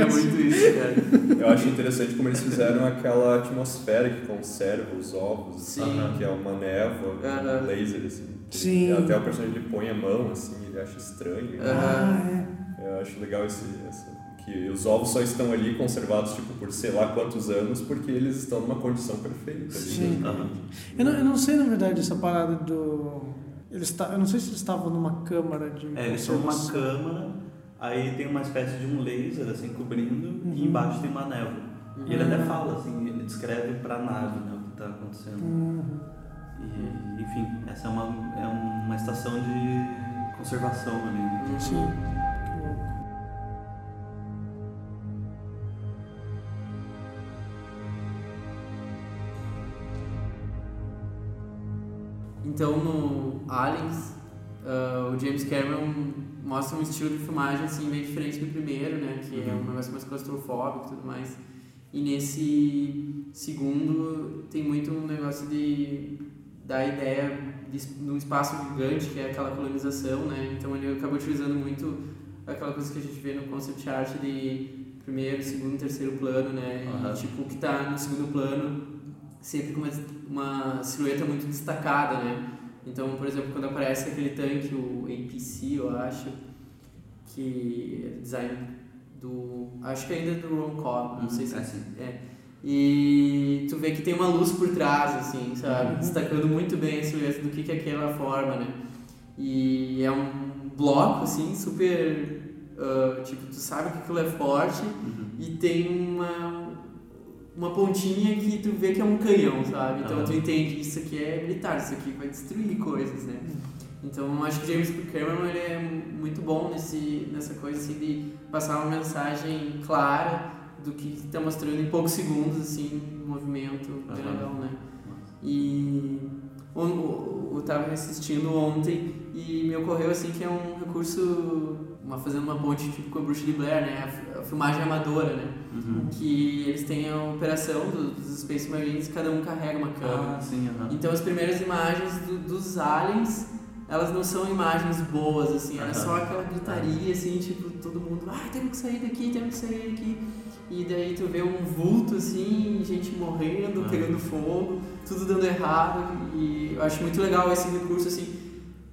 É muito isso, cara. Eu acho interessante como eles fizeram aquela atmosfera que conserva os ovos, Sim. que é uma névoa, Aham. um laser, assim. Sim. Até o personagem ele põe a mão, assim, ele acha estranho. Ah, é. Eu acho legal esse, essa, que os ovos só estão ali conservados, tipo, por sei lá quantos anos, porque eles estão numa condição perfeita. ali. Sim. Aham. Eu não, eu não sei, na verdade, essa parada do ele está eu não sei se eles estavam numa câmara de. É, eles estão numa câmara, aí tem uma espécie de um laser assim cobrindo uhum. e embaixo tem uma névoa. Uhum. E ele até uhum. fala, assim, ele descreve para a nave né, o que está acontecendo. Uhum. E, enfim, essa é uma, é uma estação de conservação ali. Né? Uhum. Sim. Então, no, Aliens, uh, o James Cameron mostra um estilo de filmagem assim meio diferente do primeiro, né? Que é um negócio mais claustrofóbico e tudo mais. E nesse segundo tem muito um negócio de da ideia de, de um espaço gigante, que é aquela colonização, né? Então ele acabou utilizando muito aquela coisa que a gente vê no concept art de primeiro, segundo, terceiro plano, né? Aham. E, tipo, o que tá no segundo plano sempre com uma, uma silhueta muito destacada, né? Então, por exemplo, quando aparece aquele tanque, o APC, eu acho, que é design do... acho que ainda é do Ron Cobb, não sei se É assim. é. E tu vê que tem uma luz por trás, assim, sabe? Destacando muito bem a silhueta do que, que é aquela forma, né? E é um bloco, assim, super. ah, tipo, tu sabe que aquilo é forte e tem uma, uma pontinha que tu vê que é um canhão, sabe? Então Aham. tu entende isso aqui é militar, isso aqui vai destruir coisas, né? Então eu acho que James Cameron ele é muito bom nesse, nessa coisa assim de passar uma mensagem clara do que está mostrando em poucos segundos, assim, movimento Aham. legal, né? E eu estava assistindo ontem e me ocorreu assim que é um recurso, uma, fazendo uma ponte tipo com a Bruxa de Blair, né? A fi- A filmagem amadora, né? Uhum. Que eles têm a operação do- dos Space Marines, cada um carrega uma câmera. Ah, sim, aham. Então as primeiras imagens do- dos aliens, elas não são imagens boas, assim, era só aquela gritaria, assim, tipo, todo mundo, ah, temos que sair daqui, temos que sair daqui. E daí tu vê um vulto, assim, gente morrendo, pegando fogo, tudo dando errado. E eu acho muito legal esse recurso, assim,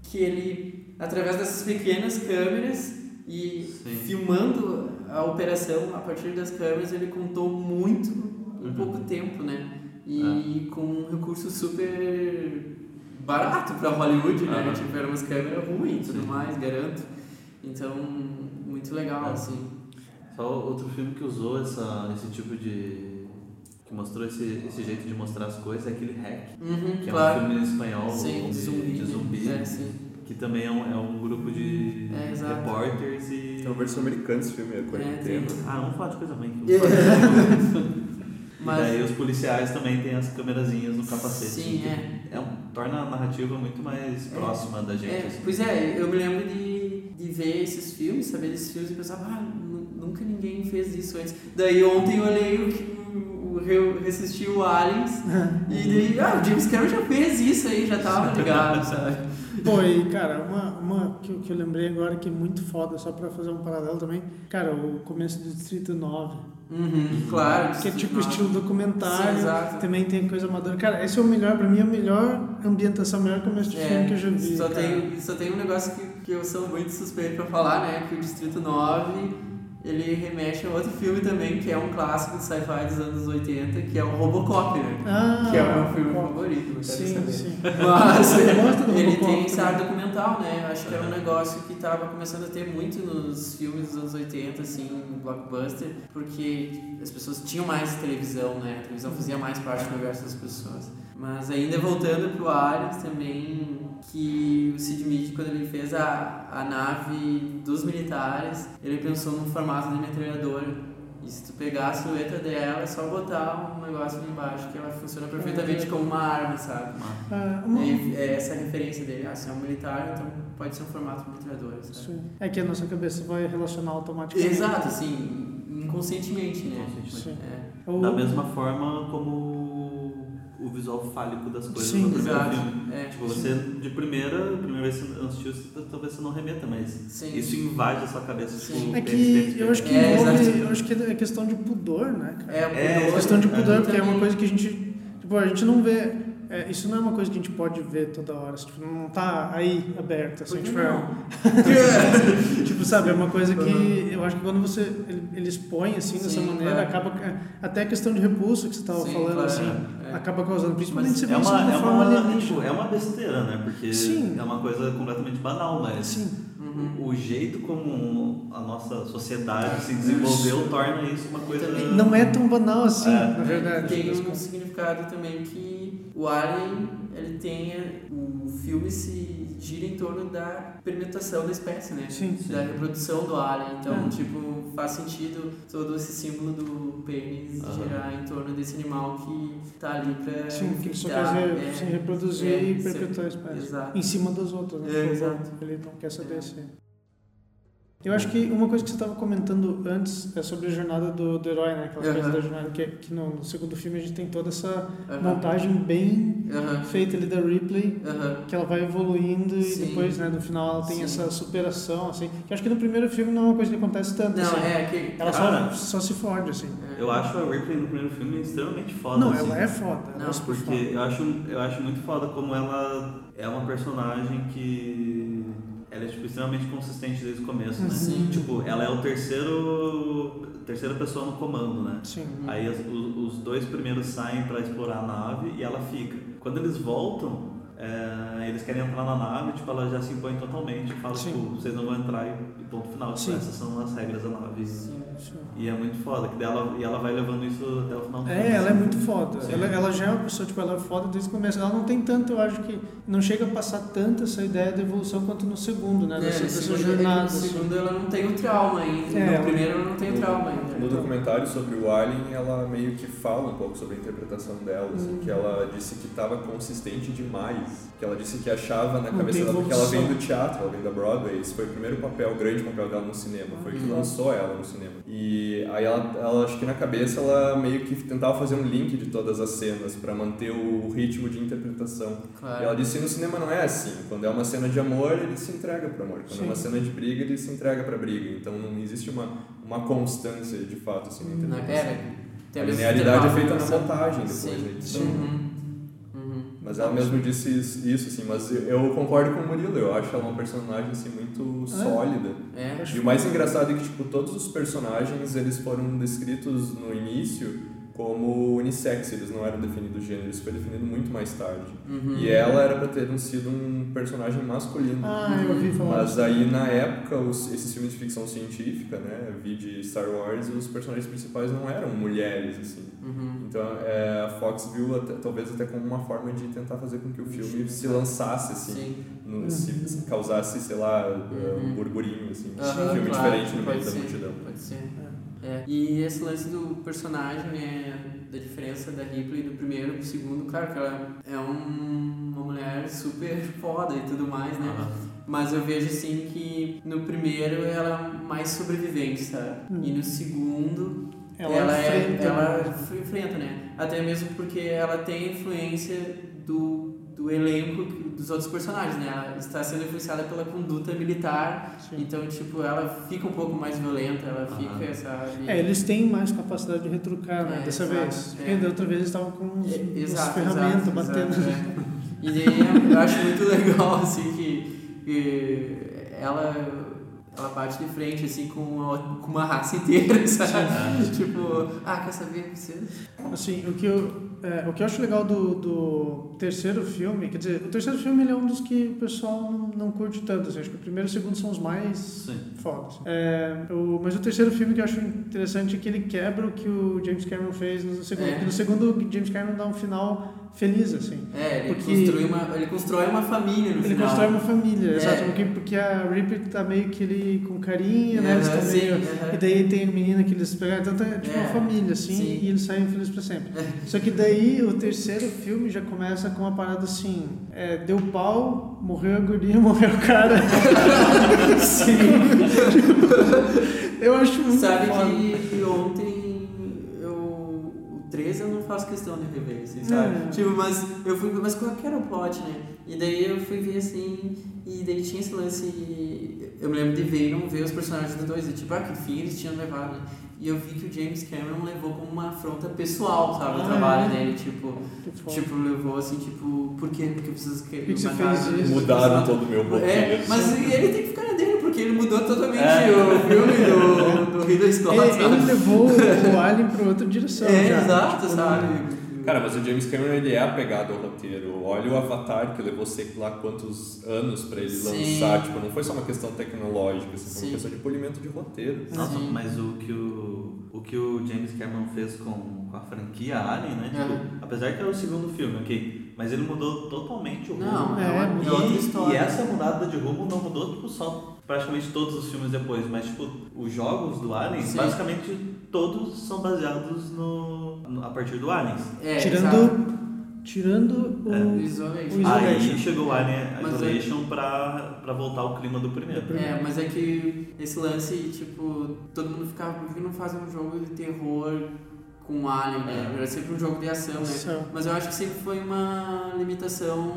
que ele, através dessas pequenas câmeras e Sim. filmando a operação a partir das câmeras, ele contou muito em Uhum. pouco tempo, né? E com um recurso super barato pra Hollywood, né? Aham. Tipo, eram umas câmeras ruins e tudo mais, garanto. Então, muito legal, É. assim. Só outro filme que usou essa, esse tipo de. que mostrou esse, esse jeito de mostrar as coisas é aquele Hack, Uhum, que claro. é um filme espanhol Sim, de, zumbi. de né? zumbi, É, sim. Que também é um, é um grupo de É, repórteres e. É uma versão americana esse filme, é tem. quarentena. Ah, vamos falar de coisa ruim. É. E Mas- daí os policiais também têm as câmerazinhas no capacete. Sim, é. É um, torna a narrativa muito mais É. próxima da gente. É, assim. pois é, eu me lembro de, de ver esses filmes, saber desses filmes e pensava, ah, nu- nunca ninguém fez isso antes. Daí ontem eu olhei o que eu assisti o Aliens e daí, ah, o James Cameron já fez isso aí, já tava ligado, sabe? Pô, e cara, uma, uma que, eu- que eu lembrei agora que é muito foda, só pra fazer um paralelo também, cara, o começo do Distrito 9, Uhum, claro. que é tipo estilo documentário, Sim, exato. também tem coisa amadora. Cara, esse é o melhor, pra mim é o melhor ambientação, o melhor começo de filme que eu já vi. só, cara. tem, só tem um negócio que, que eu sou muito suspeito pra falar, né? Que o Distrito 9 ele remete a outro filme também, que é um clássico de sci-fi dos anos 80, que é o Robocop, né? Ah, que é o meu filme favorito, quero Sim, saber. sim. Mas Eu ele tem esse ar documental, né? Acho que era um negócio que tava começando a ter muito nos filmes dos anos 80, assim, blockbuster, porque as pessoas tinham mais televisão, né? A televisão fazia mais parte do universo das pessoas. Mas ainda voltando pro Aliens também, que o Sid Mead, quando ele fez a, a nave dos militares, ele pensou num formato de metralhadora. E se tu pegar a silhueta dela, é só botar um negócio ali embaixo, que ela funciona perfeitamente como uma arma, sabe? Ah, uma- É, é essa a referência dele. Ah, se é um militar, então pode ser um formato de metralhadora, sabe? Sim. É que a nossa cabeça vai relacionar automaticamente. Exato, assim, inconscientemente, né? Inconscientemente. Sim. É. Da mesma forma como visual fálico das coisas Sim, no primeiro exato. filme. É. Tipo, você de primeira, a primeira vez que você assistiu, você- talvez você não remeta, mas Sim. isso invade a sua cabeça. Sim. Tipo, É que tênis, eu acho que É, envolve, eu acho que é questão de pudor, né, cara? É, É, pudor, questão de pudor, É, porque é uma coisa que a gente. Tipo, a gente não vê. é, isso não é uma coisa que a gente pode ver toda hora. Tipo, não tá aí aberta. Assim, tipo, não? é- tipo, sabe, é uma coisa que eu acho que quando você ele, ele expõe assim dessa Sim, maneira, claro. acaba. é, Até a questão de repulso que você estava Sim, falando, claro, assim, é. Acaba causando. Principalmente vê É isso de uma, é, forma uma, alienígena. tipo, é uma besteira, né? Porque Sim. é uma coisa completamente banal, mas Sim. Uhum. o jeito como a nossa sociedade se desenvolveu torna isso uma coisa. Também Não é tão banal assim, É. na verdade. Tem um significado também que o Alien, ele tem o filme se gira em torno da experimentação da espécie, né? Sim. Da reprodução do alien. Então, É. tipo, faz sentido todo esse símbolo do pênis girar em torno desse animal que tá ali pra Sim, que ele só quer é, se reproduzir é, e se- perpetuar a espécie. Exato. Em cima das outras, né? É, exato. Ele não quer saber se... Eu acho que uma coisa que você estava comentando antes é sobre a jornada do, do herói, né? Aquela coisa Aham. da jornada, que, que no, no segundo filme a gente tem toda essa Aham. montagem bem Aham. feita ali da Ripley, que ela vai evoluindo e Sim. depois, né, no final ela tem Sim. essa superação, assim. Que acho que no primeiro filme não é uma coisa que acontece tanto, Não, assim. é que. Ela só, só se fode, assim. é. Eu acho a Ripley no primeiro filme extremamente foda. Não, assim. ela é foda. ela Não, é Porque foda. eu acho, eu acho muito foda como ela é uma personagem que. Ela é tipo, extremamente consistente desde o começo, né? Sim. Tipo, ela é o terceiro. terceira pessoa no comando, né? Sim. Aí os, os dois primeiros saem pra explorar a nave e ela fica. Quando eles voltam, é, eles querem entrar na nave, tipo, ela já se impõe totalmente. Fala, Sim. tipo, vocês não vão entrar e ponto final. Tipo, Sim. essas são as regras da nave. Sim. E é muito foda, que dela, e ela vai levando isso até o final do. É, ela é muito foda. Sim. Ela, ela já é uma pessoa, tipo, ela é foda desde o começo. Ela não tem tanto, eu acho que não chega a passar tanto essa ideia da evolução quanto no segundo, né? É, no segundo, jornada. no assim. segundo ela não tem o trauma ainda. É, no primeiro ela não tem o trauma ainda. No documentário sobre o Alien, ela meio que fala um pouco sobre a interpretação dela, assim, Hum. que ela disse que estava consistente demais, que ela disse que achava na Não cabeça dela, porque ela vem do teatro, ela vem da Broadway, esse foi o primeiro papel, o grande papel dela no cinema, foi o que Uhum. lançou ela no cinema. E aí ela, ela, acho que na cabeça ela meio que tentava fazer um link de todas as cenas para manter o ritmo de interpretação. claro. E ela disse que no cinema não é assim. Quando é uma cena de amor, ele se entrega pro amor. Quando Sim. é uma cena de briga, ele se entrega pra briga. Então não existe uma, uma constância de fato assim, na Na, interpretação. é, tem A linearidade é feita na montagem depois, Sim. na edição. Uhum. Uhum. Mas ela mesmo disse isso, isso, assim, mas eu- concordo com o Murilo, eu acho ela uma personagem assim, muito sólida. É. Acho E o mais engraçado é que tipo, todos os personagens eles foram descritos no início como unissex, eles não eram definidos gênero, isso foi definido muito mais tarde. Uhum. E ela era pra ter sido um personagem masculino. Ah, eu ouvi falar. Mas aí na época, os, esses filmes de ficção científica, né, vi de Star Wars, os personagens principais não eram mulheres, assim. Uhum. Então é, a Fox viu até- talvez até como uma forma de tentar fazer com que o filme se lançasse, assim, Sim. no- se, se causasse, sei lá, um Uhum. burburinho, assim, um filme claro, diferente no meio da multidão. Pode ser. É. E esse lance do personagem, né, da diferença da Ripley do primeiro pro segundo, cara, que ela é um- uma mulher super foda e tudo mais, né? Aham. Mas eu vejo assim que no primeiro ela é mais sobrevivente, sabe? Hum. E no segundo Ela, ela, é, enfrenta, ela né? enfrenta, né? Até mesmo porque ela tem influência do, do elenco dos outros personagens, né? Ela está sendo influenciada pela conduta militar, Sim. então, tipo, ela fica um pouco mais violenta, ela fica, sabe? É, eles têm mais capacidade de retrucar, né? É, Dessa exato, vez. é. Porque da outra vez eles estavam com uns, É, exato, ferramentas exato, batendo. exato, é. E daí eu acho muito legal, assim, que, que ela, ela bate de frente, assim, com uma, com uma raça inteira, sabe? tipo, ah, quer saber você? Assim, o que eu, é, o que eu acho legal do, do terceiro filme, quer dizer, o terceiro filme ele é um dos que o pessoal não, não curte tanto, assim, acho que o primeiro e o segundo são os mais Sim. fodas. É, o, mas o terceiro filme que eu acho interessante é que ele quebra o que o James Cameron fez no segundo. É. No segundo, o James Cameron dá um final feliz, assim. É, ele, Porque- constrói uma, ele constrói uma família no Ele final. constrói uma família, É. exato, porque, porque a Ripley tá meio que ele com carinho, né? Eles sim, meio. E daí tem a menina que eles pegaram, então tá tipo É, uma família, assim, sim. e eles saem felizes pra sempre. É. Só que daí o terceiro filme já começa com uma parada assim: é, deu pau, morreu a guria, morreu o cara. sim. eu acho muito Sabe foda. que, ontem eu. O 13 eu não faço questão de rever, assim, sabe? É. Tipo, mas eu fui. Mas qual que era o plot, né? E daí eu fui ver assim. E daí tinha esse lance. Eu me lembro de ver e não ver os personagens do dois. E tipo, ah, que fim eles tinham levado. né? E eu vi que o James Cameron levou como uma afronta pessoal, sabe? O Ah, trabalho é? dele. Tipo, tipo, levou assim, tipo, por quê? Porque vocês querem que você matar- fez isso? Mudaram todo o meu roteiro. É, mas ele tem que ficar na dele, porque ele mudou totalmente É. o filme do, do Ridley Scott, ele, sabe? ele levou o Alien pra outra direção. É, já. exato, Tipo, sabe? Cara, mas o James Cameron ele é apegado ao roteiro. Olha o Avatar, que levou sei lá quantos anos pra ele Sim. lançar. Tipo, não foi só uma questão tecnológica, assim, foi uma questão de polimento de roteiro. Nossa, Sim. mas o que o, o que o James Cameron fez com, com a franquia Alien, né? Tipo, Aham. apesar que é o segundo filme, ok? mas ele mudou totalmente o rumo. Não, é, É, é mudou. outra E, história. e essa mudada de rumo não mudou tipo, só praticamente todos os filmes depois, mas tipo, os jogos do Alien, Sim. basicamente todos são baseados no, no- a partir do Aliens. É, exato. tirando tirando o. É. Isolation. O Isolation. Aí chegou o Alien Mas Isolation pra, pra voltar ao clima do primeiro. É, mas é que esse lance, tipo, todo mundo ficava, por que não faz um jogo de terror com Alien, né? É. Era sempre um jogo de ação, né? Ação. Mas eu acho que sempre foi uma limitação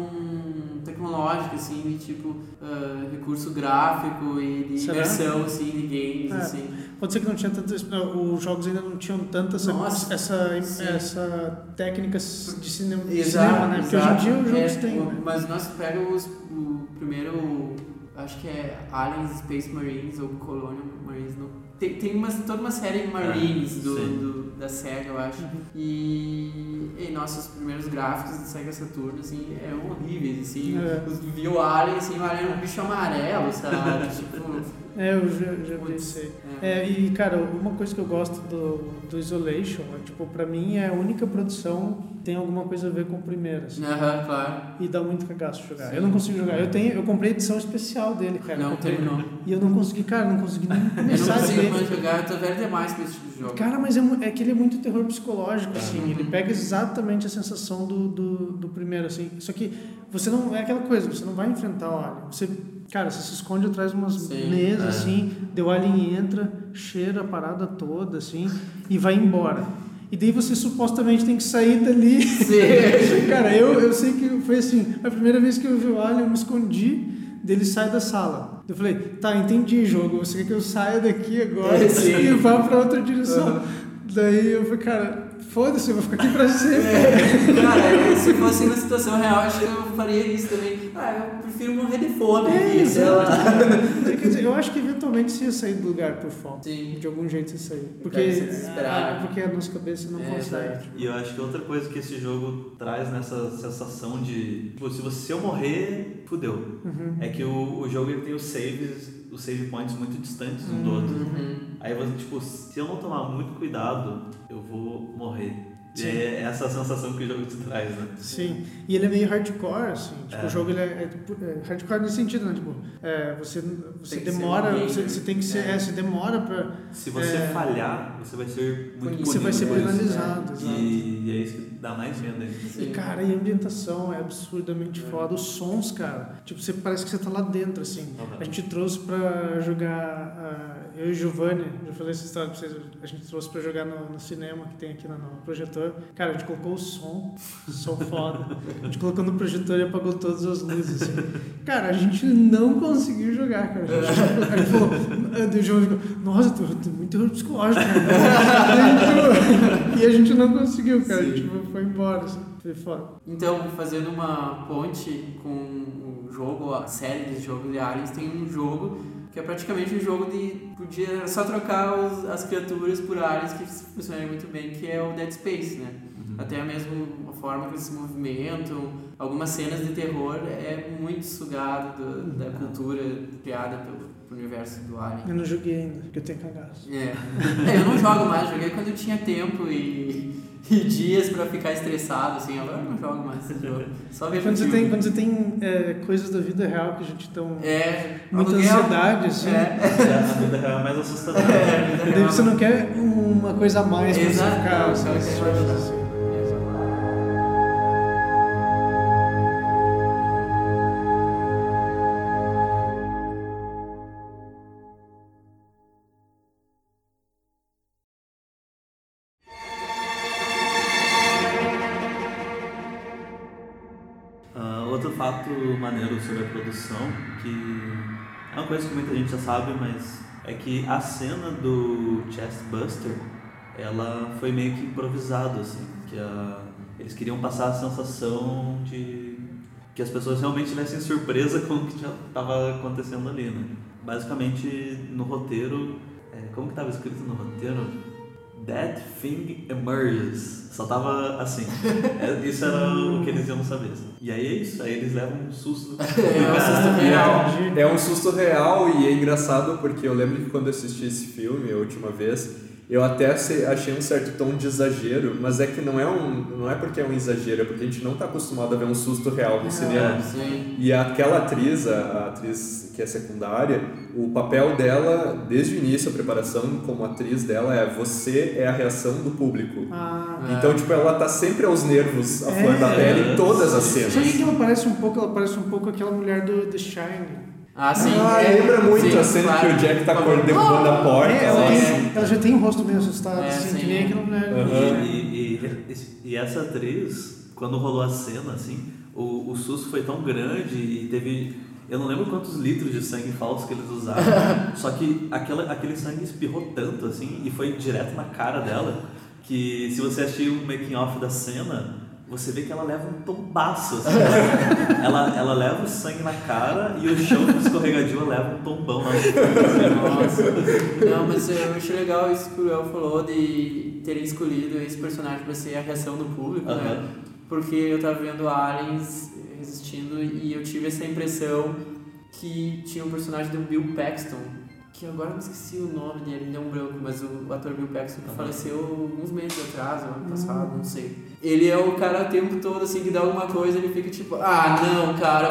tecnológica, assim, de tipo, ah, recurso gráfico e de Será? imersão, assim, de games, É. assim. Pode ser que não tinha tantas. Os jogos ainda não tinham tanta essa, Nossa, essa, sim. essa técnica de cinema, de Exato, cinema né? Porque hoje em dia os exato. jogos É, têm. né? Mas nós pega os, o primeiro, acho que é Aliens Space Marines ou Colonial Marines, não. Tem, tem uma, toda uma série de Marines É, do, do- da SEGA, eu acho. E, e nossos primeiros gráficos de Sega Saturn, assim, eram horríveis, assim. É. Os, via o Alien, assim, o Alien era um bicho amarelo, sabe? tipo, É, eu já, já aí. é. É, e cara, uma coisa que eu gosto do, do Isolation é, tipo, pra mim é a única produção tem alguma coisa a ver com o primeiro, assim. Aham, claro. E dá muito cagaço jogar. Sim. Eu não consigo jogar. Eu tenho, eu comprei a edição especial dele, cara. Não, Eu comprei. terminou. E eu não consegui, cara, não consegui nem Eu não começar a consigo ver. mais jogar, eu tô velho demais pra esse tipo de jogo. Cara, mas é, é que ele é muito terror psicológico, É. assim. Ele pega exatamente a sensação do, do, do primeiro, assim. Só que você não... É aquela coisa, você não vai enfrentar o alien. Você, cara, você se esconde atrás de umas Sim, mesas, é. assim. o alien entra, cheira a parada toda, assim. E vai embora. E daí você supostamente tem que sair dali. Sim. Cara, eu, eu sei que foi assim, a primeira vez que eu vi o Alien, eu me escondi, dele sai da sala. Eu falei, tá, entendi, jogo, você quer que eu saia daqui agora É, e vá pra outra direção. Daí eu falei, cara, foda-se, eu vou ficar aqui pra sempre. Cara, se fosse na situação real, acho que eu faria isso também. Ah, eu prefiro morrer de fome É, aqui, sei lá. Quer dizer, eu acho que eventualmente você ia sair do lugar por fome. Sim. De algum jeito você sair. Porque, ah, porque a nossa cabeça não É, consegue. exato. E eu acho que outra coisa que esse jogo traz nessa sensação de, tipo, se, você, se eu morrer, fudeu. Uhum. É que o, o jogo ele tem os saves, os save points muito distantes um do outro. Uhum. Aí você, tipo, se eu não tomar muito cuidado, eu vou morrer. E Sim. é essa sensação que o jogo te traz, né? Sim, e ele é meio hardcore, assim. Tipo, É. o jogo ele é, é, tipo, é hardcore nesse sentido, né? Tipo, é, você, você demora, um você, você tem que ser, É. é, você demora pra. Se você É. falhar, você vai ser muito Punido. Você vai ser isso. penalizado, exato. E, e é isso que dá mais ainda. E cara, e a ambientação é absurdamente É. foda. Os sons, cara, tipo, você parece que você tá lá dentro, assim. Uhum. A gente trouxe pra jogar. ah, eu e o Giovanni, já falei essa história pra vocês, a gente trouxe pra jogar no, no cinema que tem aqui no, no projetor. Cara, a gente colocou o som, som foda. A gente colocou no projetor e apagou todas as luzes, assim. Cara, a gente não conseguiu jogar, cara. A gente, a gente falou, ah, o Giovanni ficou, nossa, tem tem muito terror psicológico, cara. E a gente- e a gente não conseguiu, cara. A gente foi embora, assim. Foi foda. Então, fazendo uma ponte com o jogo, a série de jogos de Aliens, tem um jogo que é praticamente um jogo de. Podia só trocar os- as criaturas por aliens que funcionaria muito bem, que é o Dead Space, né? Até mesmo a forma que eles se movimentam, algumas cenas de terror é muito sugado do- da cultura criada pelo, pelo universo do Alien. Eu não joguei ainda, porque eu tenho cagaço. É. É, eu não jogo mais, joguei quando eu tinha tempo e, e dias pra ficar estressado, assim, agora eu não jogo mais esse jogo. Só vejo Quando você tem, quando você tem é, coisas da vida real que a gente tão. É, Muita ansiedade, assim. É, A vida real é mais assustadora. é, Daí você não quer uma coisa a mais pra você Exato, ficar não, sabe, essas coisas assim. Maneiro sobre a produção, que é uma coisa que muita gente já sabe, mas é que a cena do Chestbuster, ela foi meio que improvisada, assim, que a- eles queriam passar a sensação de que as pessoas realmente tivessem surpresa com o que estava acontecendo ali, né? Basicamente, no roteiro, é, como que estava escrito no roteiro? That thing emerges. Só tava assim. É, isso era o que eles iam saber. E aí é isso, aí eles levam um susto. É, um susto real. É um susto real e é engraçado porque eu lembro que quando eu assisti esse filme a última vez, Eu até achei um certo tom de exagero, mas é que não é, um, não é porque é um exagero, é porque a gente não tá acostumado a ver um susto real no cinema. Sim. E aquela atriz, a, atriz que é secundária, o papel dela, desde o início, a preparação como atriz dela é você é a reação do público. Ah, Então, tipo, ela tá sempre aos nervos, a É. flor da pele, em todas as cenas. sabe o que ela parece um pouco? Ela parece um pouco aquela mulher do The Shining. Ah, sim. ah, é, lembra muito sim, a cena claro. que o Jack tá cor- derrubando a porta. É, ela, assim. ela já tem um rosto meio assustado, É, assim, sim. que nem. The Shining. E, e, e, essa atriz, quando rolou a cena, assim, o, o susto foi tão grande e teve. Eu não lembro quantos litros de sangue falso que eles usaram. só que aquela, aquele sangue espirrou tanto, assim, e foi direto na cara dela, que se você assistir o making off da cena, você vê que ela leva um tombaço, assim. ela, ela leva o sangue na cara e o chão escorregadio ela leva um tombão lá Nossa. Não, mas eu achei legal isso que o El falou de terem escolhido esse personagem pra ser a reação do público, né? Aham. Porque eu tava vendo Aliens resistindo e eu tive essa impressão que tinha um personagem do Bill Paxton, que agora eu me esqueci o nome dele, me deu um branco, mas o ator Bill Paxton que Aham. faleceu alguns meses atrás, no ano passado, não sei. Ele é o cara o tempo todo, assim, que dá alguma coisa, ele fica tipo, ah, não, cara,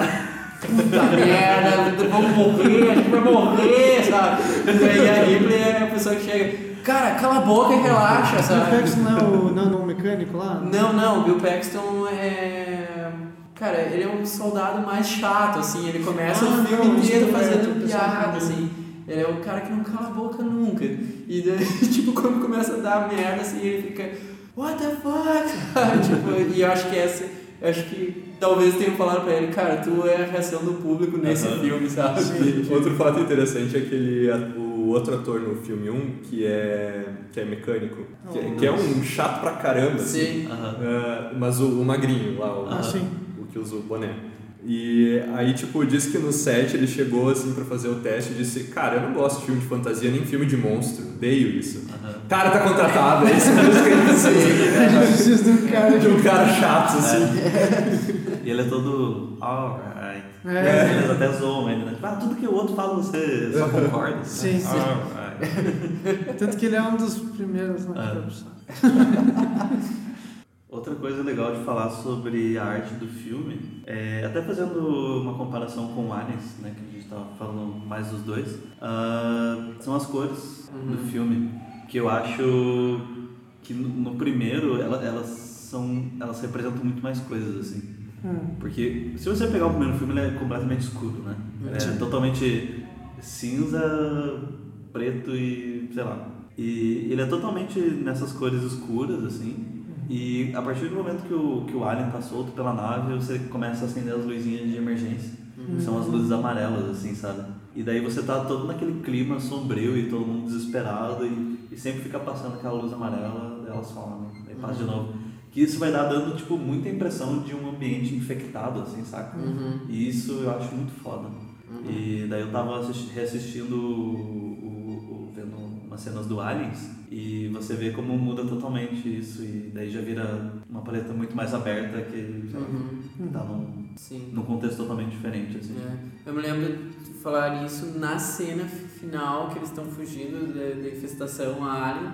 puta merda, vamos morrer, a gente vai morrer, sabe? E aí a Ripley é a pessoa que chega, cara, cala a boca e relaxa, O sabe? Paxton não é o nano mecânico lá? Não, não, o Bill Paxton é. Cara, ele é um soldado mais chato, assim, ele começa Ah, o filme não, inteiro é, fazendo piada, pensei assim. Ele é o cara que não cala a boca nunca. E daí, tipo, quando começa a dar merda, assim, ele fica. What the fuck? tipo, e eu acho que essa. Acho que talvez tenham falado pra ele, cara, tu é a reação do público nesse Aham. filme, sabe? E outro fato interessante é que ele, o outro ator no filme 1, que é, que é mecânico, que, é- que é um chato pra caramba, assim. Sim. Aham. Ah, mas o, o magrinho lá, o, Ah, sim. o que usa o boné. E aí, tipo, disse que no set ele chegou, assim, pra fazer o teste e disse, cara, eu não gosto de filme de fantasia, nem filme de monstro, odeio isso. Aham. Cara, tá contratado, é isso mesmo que ele precisa. A gente precisa de um cara De um cara chato, assim. E ele é todo. Alright. É. Eles até zoam ele, né? Tipo, ah, tudo que o outro fala você só concorda. Sim, sim. Alright. Tanto que ele é um dos primeiros na É. Outra coisa legal de falar sobre a arte do filme, é, até fazendo uma comparação com o Aliens, né, que a gente estava falando mais dos dois, ah, são as cores do filme, que eu acho que no, no primeiro ela- elas são, elas representam muito mais coisas assim. Hum. Porque se você pegar o primeiro filme, ele é completamente escuro, né? É Sim. totalmente cinza, preto e sei lá. E ele é totalmente nessas cores escuras, assim. E a partir do momento que o, que o alien tá solto pela nave, você começa a acender as luzinhas de emergência. Que são as luzes amarelas, assim, sabe? E daí você tá todo naquele clima sombrio e todo mundo desesperado e, e sempre fica passando aquela luz amarela, elas falam, aí passa de novo. Que isso vai dar dando, tipo, muita impressão de um ambiente infectado, assim, saca? Uhum. E isso eu acho muito foda. E daí eu tava assisti- reassistindo umas cenas do Aliens e você vê como muda totalmente isso e daí já vira uma paleta muito mais aberta que sei Uhum. tá num, Sim. num contexto totalmente diferente, assim. É, eu me lembro de falar isso na cena final que eles estão fugindo da, infestação Alien,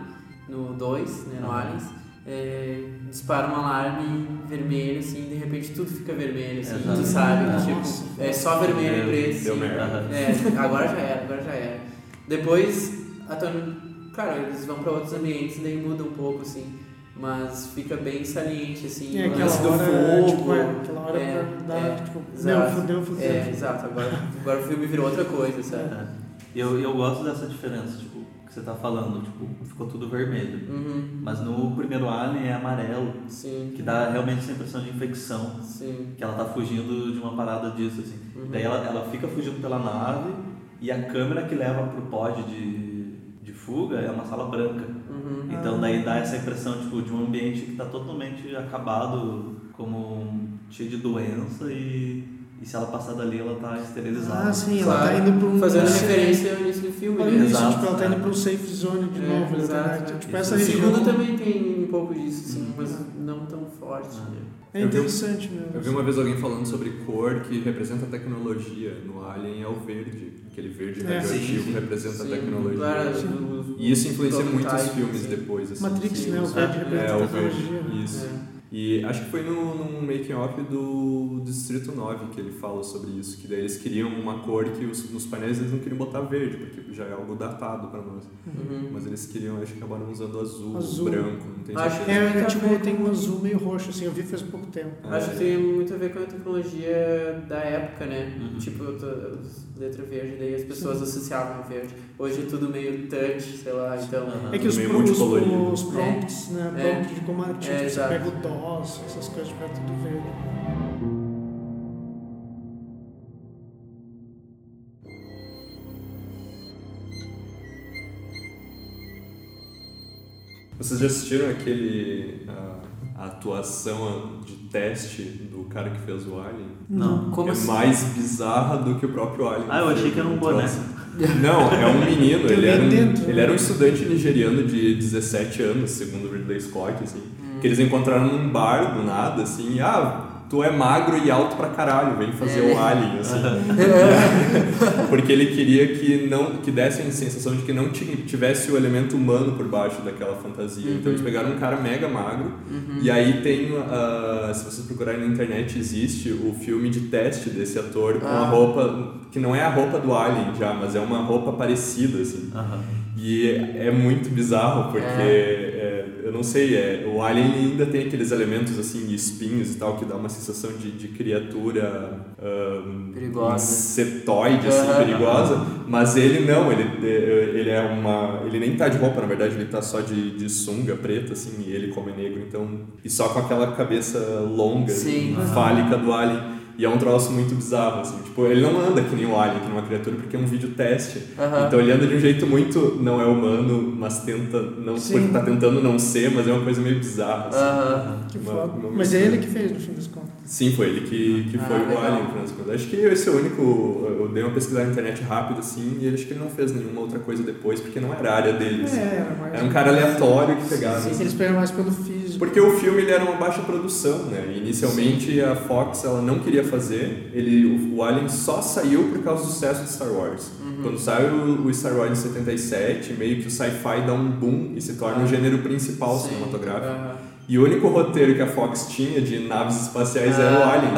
no 2, né, no Ah. Aliens. É, dispara um alarme vermelho, assim, de repente tudo fica vermelho, assim, Exato. tu sabe, Ah, tipo, nossa. é só vermelho e preto, assim. É, agora já era, agora já era. Depois, a Tony, claro, eles vão pra outros ambientes, daí muda um pouco, assim, mas fica bem saliente, assim, o aquela lance do hora, fogo. tipo, é, aquela hora é, pra dar, é, tipo, exato. meu, fudeu, fudeu. É, exato, agora, agora o filme virou outra coisa, sabe? É. E eu, eu gosto dessa diferença, tipo, que você tá falando, tipo, ficou tudo vermelho. Uhum, Mas no primeiro Alien é amarelo, sim, que dá realmente essa impressão de infecção. sim. Que ela tá fugindo de uma parada disso, assim. Uhum. Daí ela, ela fica fugindo pela nave e a câmera que leva pro pod de, de fuga é uma sala branca. Uhum. Então daí dá essa impressão tipo, de um ambiente que tá totalmente acabado, como um- cheio de doença e, e se ela passar dali ela tá esterilizada. Ah, sim, ela Claro. tá indo pra um. Fazendo safe- referência ao início do filme, Olha né? isso, Exato, tipo, ela tá indo pra um safe zone de É, novo, né? exato, Tipo, é. essa O região. segundo também tem pouco disso, sim, Uhum. mas não tão forte. Ah. né? É Eu vi- interessante mesmo. Eu vi uma vez alguém falando sobre cor que representa a tecnologia. No Alien é o verde. Aquele verde É. radioativo Sim, sim. representa a Sim, tecnologia. claro, E isso influencia Prototype, muito os filmes sim. depois. Assim. Matrix, sim, né? O verde é, representa É, a o tecnologia. verde. Isso. É. E acho que foi no, num making off do Distrito 9 que ele fala sobre isso, que daí eles queriam uma cor que os, nos painéis eles não queriam botar verde, porque já é algo datado pra nós. Uhum. Mas eles queriam, acho que acabaram usando azul, Azul. branco, não tem Acho certeza. É, é, tipo, tem um azul meio roxo, assim, eu vi faz pouco tempo. Acho que tem muito a ver com a tecnologia da época, né? Uhum. Tipo, letra verde, daí as pessoas associavam verde. Hoje é tudo meio touch, sei lá, então. É que os, Meio pro- os, os prompts, né? É. Prompt de comando, tipo, É, você exato. pega o DOS, essas coisas, fica tudo verde. Vocês já assistiram aquele. a, a atuação de teste do cara que fez o Alien? Não. Como é assim? mais bizarra do que o próprio Alien. Ah, eu achei que era um boné. Não, é um menino. Ele, era um, ele né? era um estudante nigeriano de 17 anos, segundo o Ridley Scott, assim. Que eles encontraram num bar do nada, assim. Ah, tu é magro e alto pra caralho, vem fazer É. o Alien, assim. Porque ele queria que não que desse a sensação de que não ti- tivesse o elemento humano por baixo daquela fantasia. Então eles pegaram um cara mega magro e aí tem, ah, se vocês procurarem na internet, existe o filme de teste desse ator com a Ah. roupa que não é a roupa do Alien já, mas é uma roupa parecida assim. Aham. E é muito bizarro porque é, eu não sei, é, o Alien ainda tem aqueles elementos assim, espinhos e tal, que dá uma sensação de, de criatura ahn, Perigosa. insetoide, assim, perigosa, mas ele não, ele, ele é uma. Ele nem tá de roupa, na verdade, ele tá só de, de sunga preta, assim, e ele como é negro, então. E só com aquela cabeça longa, Sim. fálica do Alien. E é um troço muito bizarro, assim. Tipo, ele não anda que nem o Alien, que nem uma criatura, porque é um vídeo teste. Aham. Então ele anda de um jeito muito não é humano, mas tenta não Sim. porque tá tentando não ser, mas é uma coisa meio bizarra. Assim. Aham. Que Uma- foda. uma Mas é ele que fez, no fim das contas. Sim, foi ele que, que Ah, foi o legal. Alien, no final das contas. Acho que esse é o único. Eu dei uma pesquisada na internet rápido, assim, e acho que ele não fez nenhuma outra coisa depois, porque não era a área dele. assim. É, era mais. Era um cara aleatório que pegava. Sim, assim. eles pegam mais pelo físico. Porque o filme ele era uma baixa produção, né? Inicialmente a Fox ela não queria fazer. Ele, o, o Alien só saiu por causa do sucesso de Star Wars. Quando sai o, o Star Wars em 77, meio que o sci-fi dá um boom e se torna o gênero principal Sim. cinematográfico. E o único roteiro que a Fox tinha de naves espaciais era o Ah. Alien.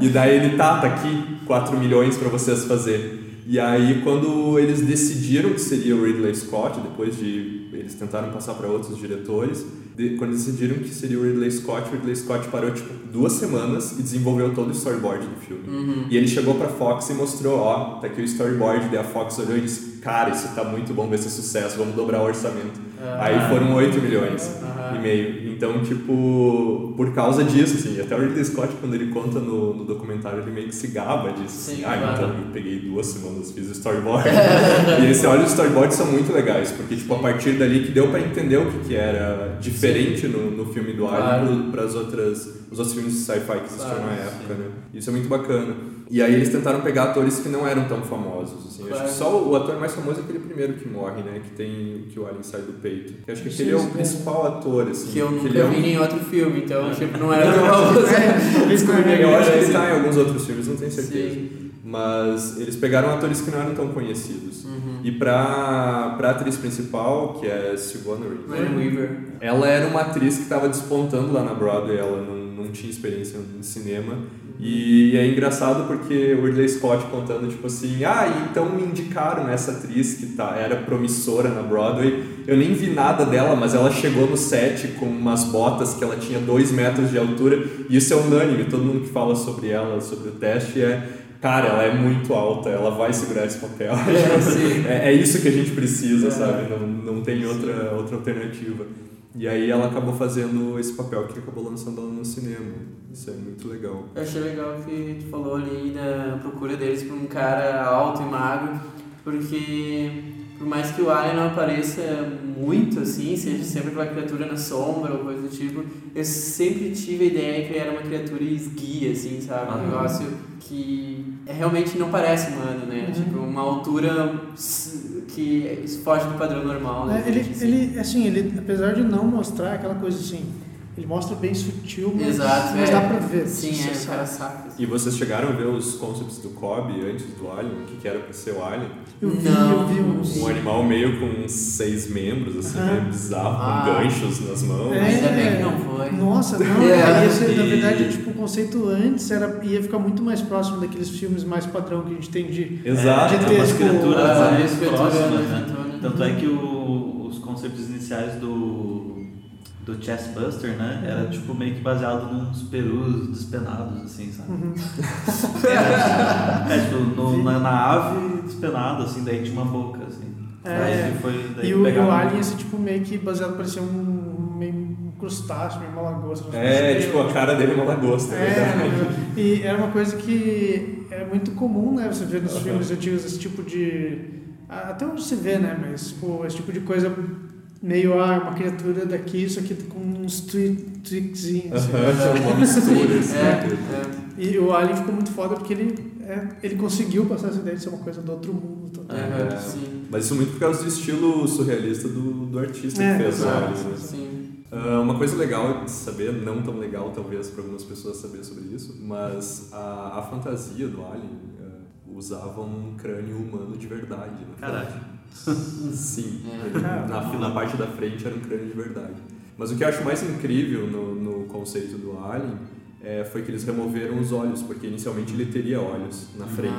E daí ele, tá, tá aqui, 4 milhões pra vocês fazer. E aí quando eles decidiram que seria o Ridley Scott, depois de eles tentaram passar para outros diretores, de- quando decidiram que seria o Ridley Scott, o Ridley Scott parou tipo duas semanas e desenvolveu todo o storyboard do filme. Uhum. E ele chegou pra Fox e mostrou, ó, tá aqui o storyboard, daí a Fox olhou e disse, cara, isso tá muito bom, vai ser sucesso, vamos dobrar o orçamento. Ah. Aí foram 8 milhões Aham. e meio. Então, tipo, por causa disso, assim, até o Ridley Scott, quando ele conta no, no documentário, ele meio que se gaba disso. Sim, assim, ah, claro. então eu peguei duas semanas, fiz o storyboard. e esse olha, os storyboards são muito legais, porque, tipo, a partir dali que deu pra entender o que, que era diferente no, no filme do Claro. Alien para as outras, os outros filmes de sci-fi que existiam Claro, na época, né? Isso é muito bacana. E aí eles tentaram pegar atores que não eram tão famosos, assim. Acho Claro. que só o, ator mais famoso é aquele primeiro que morre, né? Que tem que o Alien sai do peito. Que acho que Sim, aquele é o principal ator, assim. Que eu nunca ele é um- vi em outro filme, então, tipo, não era tão famoso. Eu acho que ele tá em alguns outros filmes, não tenho certeza. Sim. Mas eles pegaram atores que não eram tão conhecidos. Uhum. E pra, pra atriz principal, que é Sigourney Weaver. ela era uma atriz que estava despontando lá na Broadway, ela não, não tinha experiência em cinema. E é engraçado porque o Ridley Scott contando, tipo assim, ah, então me indicaram essa atriz que tá, era promissora na Broadway. Eu nem vi nada dela, mas ela chegou no set com umas botas que ela tinha dois metros de altura. E isso é unânime, todo mundo que fala sobre ela, sobre o teste, é. Cara, ela é muito alta, ela vai segurar esse papel. sim. é, é isso que a gente precisa, É. sabe? Não, não tem outra, outra alternativa. E aí ela acabou fazendo esse papel que acabou lançando ela no cinema. Isso é muito legal. Eu achei legal que tu falou ali da procura deles por um cara alto e magro. porque por mais que o Alien não apareça muito assim, seja sempre aquela criatura na sombra ou coisa do tipo, eu sempre tive a ideia que ele era uma criatura esguia, assim, sabe? Um negócio que realmente não parece humano, né? Uhum. Tipo, uma altura que foge do padrão normal, né? É, ele, Assim. ele, assim, ele, apesar de não mostrar aquela coisa assim, ele mostra bem sutil, mas, Exato, mas é. dá pra ver. Sim, é, o sabe. cara saca. E vocês chegaram a ver os concepts do Cobb antes do Alien? O que, que era pra ser o Alien? Eu vi, Não, eu vi uns. Um animal meio com seis membros, assim, meio bizarro, Ah. com ganchos nas mãos. É. Ainda bem que não foi. Nossa, não, É, ia ser, na verdade, tipo, o conceito antes era, ia ficar muito mais próximo daqueles filmes mais padrão que a gente tem de. Exato. de É, umas ter, criaturas ah, mais próximas, né? nojentona. Tanto é que o- os conceitos iniciais do, do Chestbuster, né? Era tipo meio que baseado nos perus despenados, assim, sabe? Uhum. É, tipo, no- na, na ave despenado, assim, daí tinha uma boca, assim. É. Daí foi, daí E o, o Alien, esse tipo, meio que baseado, parecia um, meio um crustáceo, meio uma lagosta. É, tipo, a cara dele é uma lagosta, é verdade. É, e era uma coisa que é muito comum, né? Você vê nos Aham. filmes antigos esse tipo de. Até hoje se vê, né? Mas, tipo, esse tipo de coisa meio, ah, uma criatura daqui, isso aqui com uns twi- trickzinhos. assim. Tipo, uma mistura, assim. É, tudo. é. E o Alien ficou muito foda porque ele, é, ele conseguiu passar essa ideia de ser uma coisa do outro mundo. Total. É, É. sim. Mas isso muito por causa do estilo surrealista do, do artista É, que fez o. Alien. né? Sim. Ah, uma coisa legal de saber, não tão legal talvez para algumas pessoas saber sobre isso, mas a, a fantasia do Alien ah, usava um crânio humano de verdade. né? Caralho. Sim, É. na, na parte da frente era um crânio de verdade. Mas o que eu acho mais incrível no, no conceito do Alien é, foi que eles removeram os olhos, porque inicialmente ele teria olhos na frente.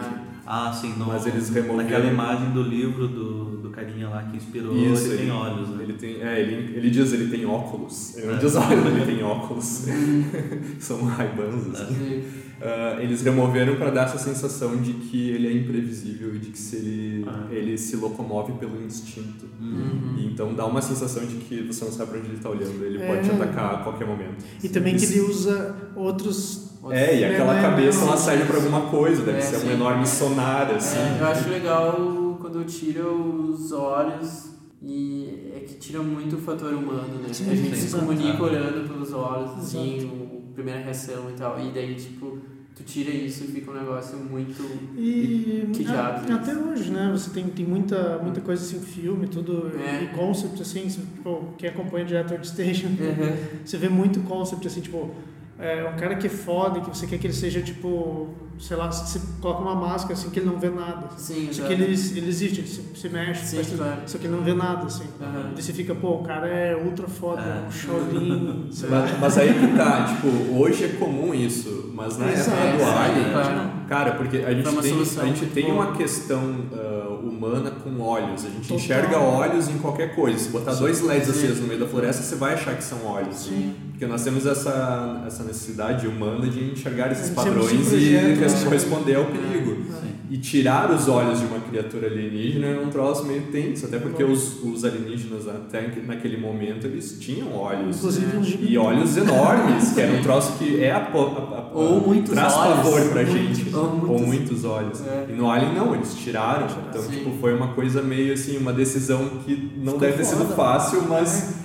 Ah, sim, no, Mas eles removeram- naquela imagem do livro do, do carinha lá que inspirou, Isso, ele, tem ele- olhos, né? Ele tem, é, ele, ele diz ele tem óculos. Ele não É. diz olhos, ele tem óculos. São raibans, assim. Sim. Ah, eles removeram para dar essa sensação de que ele é imprevisível e de que se ele, Ah. ele se locomove pelo instinto. Uhum. E então dá uma sensação de que você não sabe para onde ele está olhando, ele pode te É. atacar a qualquer momento. E também que ele usa outros. É, e aquela É, cabeça é, ela é. serve para alguma coisa, deve É, ser um enorme sonar, assim. É, eu acho legal quando tira os olhos e é que tira muito o fator humano, né? Sim, a gente sim. se comunica olhando pelos olhos, assim, primeira reação e tal. E daí, tipo, tu tira isso e fica um negócio muito. E, Que diabos é até hoje, né? Você tem, tem muita, muita coisa assim, filme, tudo, É. e concept, assim, tipo, quem acompanha direto Art Station, Uhum. você vê muito concept, assim, tipo, é, um cara que é foda, que você quer que ele seja, tipo, sei lá, você coloca uma máscara, assim, que ele não vê nada. Sim, Só que ele, ele existe, ele se, se mexe, Sim, faz claro. só que ele não vê nada, assim. Aham. E você fica, pô, o cara é ultra foda, É. um Shaolin, sei lá. Mas, mas aí que tá, tipo, hoje é comum isso, mas na Exato. época do É, Alien, claro. cara, porque a gente tem, solução a gente tem uma questão ah, humana com olhos, a gente Total. enxerga olhos em qualquer coisa. Se botar dois LEDs Sim. acesos no meio da floresta, você vai achar que são olhos. Sim. Porque nós temos essa, essa necessidade humana de enxergar esses Sempre padrões e né? corresponder ao perigo. Sim. E tirar os olhos de uma criatura alienígena é um troço meio tenso, até porque os, os alienígenas, até naquele momento, eles tinham olhos. Inclusive E olhos enormes, que era um troço que é a, a, a, Ou muitos traz olhos. pavor pra gente. ou muitos- Ou muitos olhos. É. E no Alien não, eles tiraram. Então, Sim. tipo, foi uma coisa meio assim, uma decisão que não Ficou deve ter sido foda. fácil, mas Hum.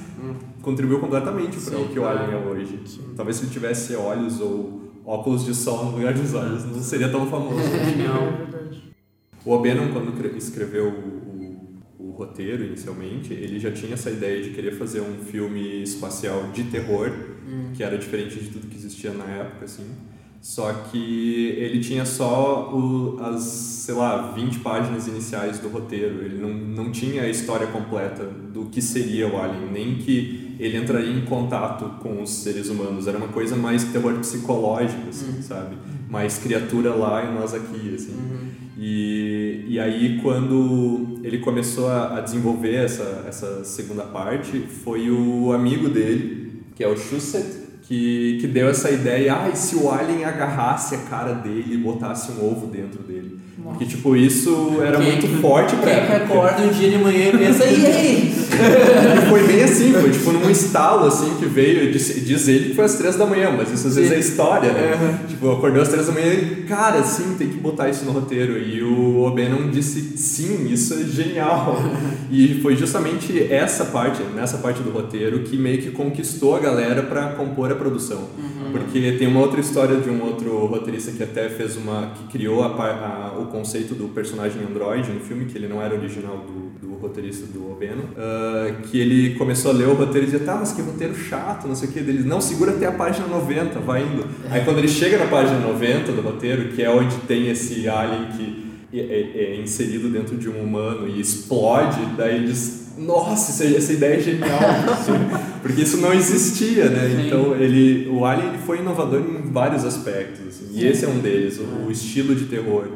Contribuiu completamente para Sim, o que o. Alien é hoje. Talvez se ele tivesse olhos ou óculos de sol no lugar dos olhos, não seria tão famoso. Não. É verdade. O O'Bannon, quando cre- escreveu o, o, o roteiro inicialmente, ele já tinha essa ideia de querer fazer um filme espacial de terror, Hum. que era diferente de tudo que existia na época, assim. Só que ele tinha só o, as, sei lá, 20 páginas iniciais do roteiro. Ele não, não tinha a história completa do que seria o Alien, nem que ele entraria em contato com os seres humanos. Era uma coisa mais terror psicológico, assim, Hum. sabe? Mais criatura lá e nós aqui, assim. Uhum. E, e aí, quando ele começou a, a desenvolver essa, essa segunda parte, foi o amigo dele, que é o Shusett, que, que deu essa ideia, ah, e se o alien agarrasse a cara dele e botasse um ovo dentro dele? Porque, tipo, isso era Quem- muito forte pra Quem que época. acorda um dia de manhã e pensa, e aí? E foi bem assim, foi tipo num estalo assim que veio, diz, diz ele que foi às três da manhã, mas isso às vezes Sim. é história, né? Tipo, acordou às três da manhã e, cara, sim, tem que botar isso no roteiro. E o O'Bannon disse, sim, isso é genial. e foi justamente essa parte, nessa parte do roteiro, que meio que conquistou a galera pra compor a produção. Porque tem uma outra história de um outro roteirista que até fez uma. que criou a a- o conceito do personagem android no filme, que ele não era original do, do roteirista do O'Bannon, ah, que ele começou a ler o roteiro e dizia, tá, mas que roteiro chato, não sei o que. Ele, não, segura até a página 90, vai indo. Aí quando ele chega na página 90 do roteiro, que é onde tem esse alien que é, é- é inserido dentro de um humano e explode, daí ele diz, nossa, essa, ideia é genial. Porque isso não existia, né? Então ele, o Alien ele foi inovador em vários aspectos, assim, e esse é um deles, o, o estilo de terror,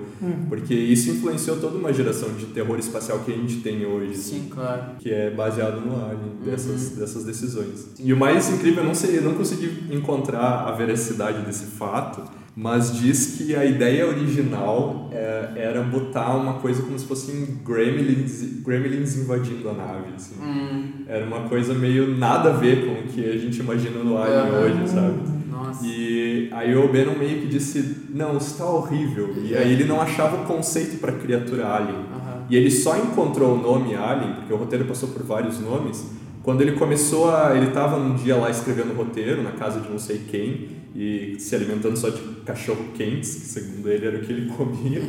porque isso influenciou toda uma geração de terror espacial que a gente tem hoje, assim, Sim, claro. que é baseado no Alien, dessas, dessas decisões. E o mais incrível, eu não sei, eu não consegui encontrar a veracidade desse fato, mas diz que a ideia original é, era botar uma coisa como se fossem gremlins, gremlins invadindo a nave, assim. Hum, Era uma coisa meio nada a ver com o que a gente imagina no Alien hoje, sabe? Nossa. E aí o O'Bannon meio que disse, não, isso tá horrível. E aí ele não achava o conceito para criatura Alien. Aham. E ele só encontrou o nome Alien, porque o roteiro passou por vários nomes, quando ele começou a... Ele tava num dia lá escrevendo o roteiro, na casa de não sei quem, e se alimentando só de cachorro quentes, que segundo ele era o que ele comia.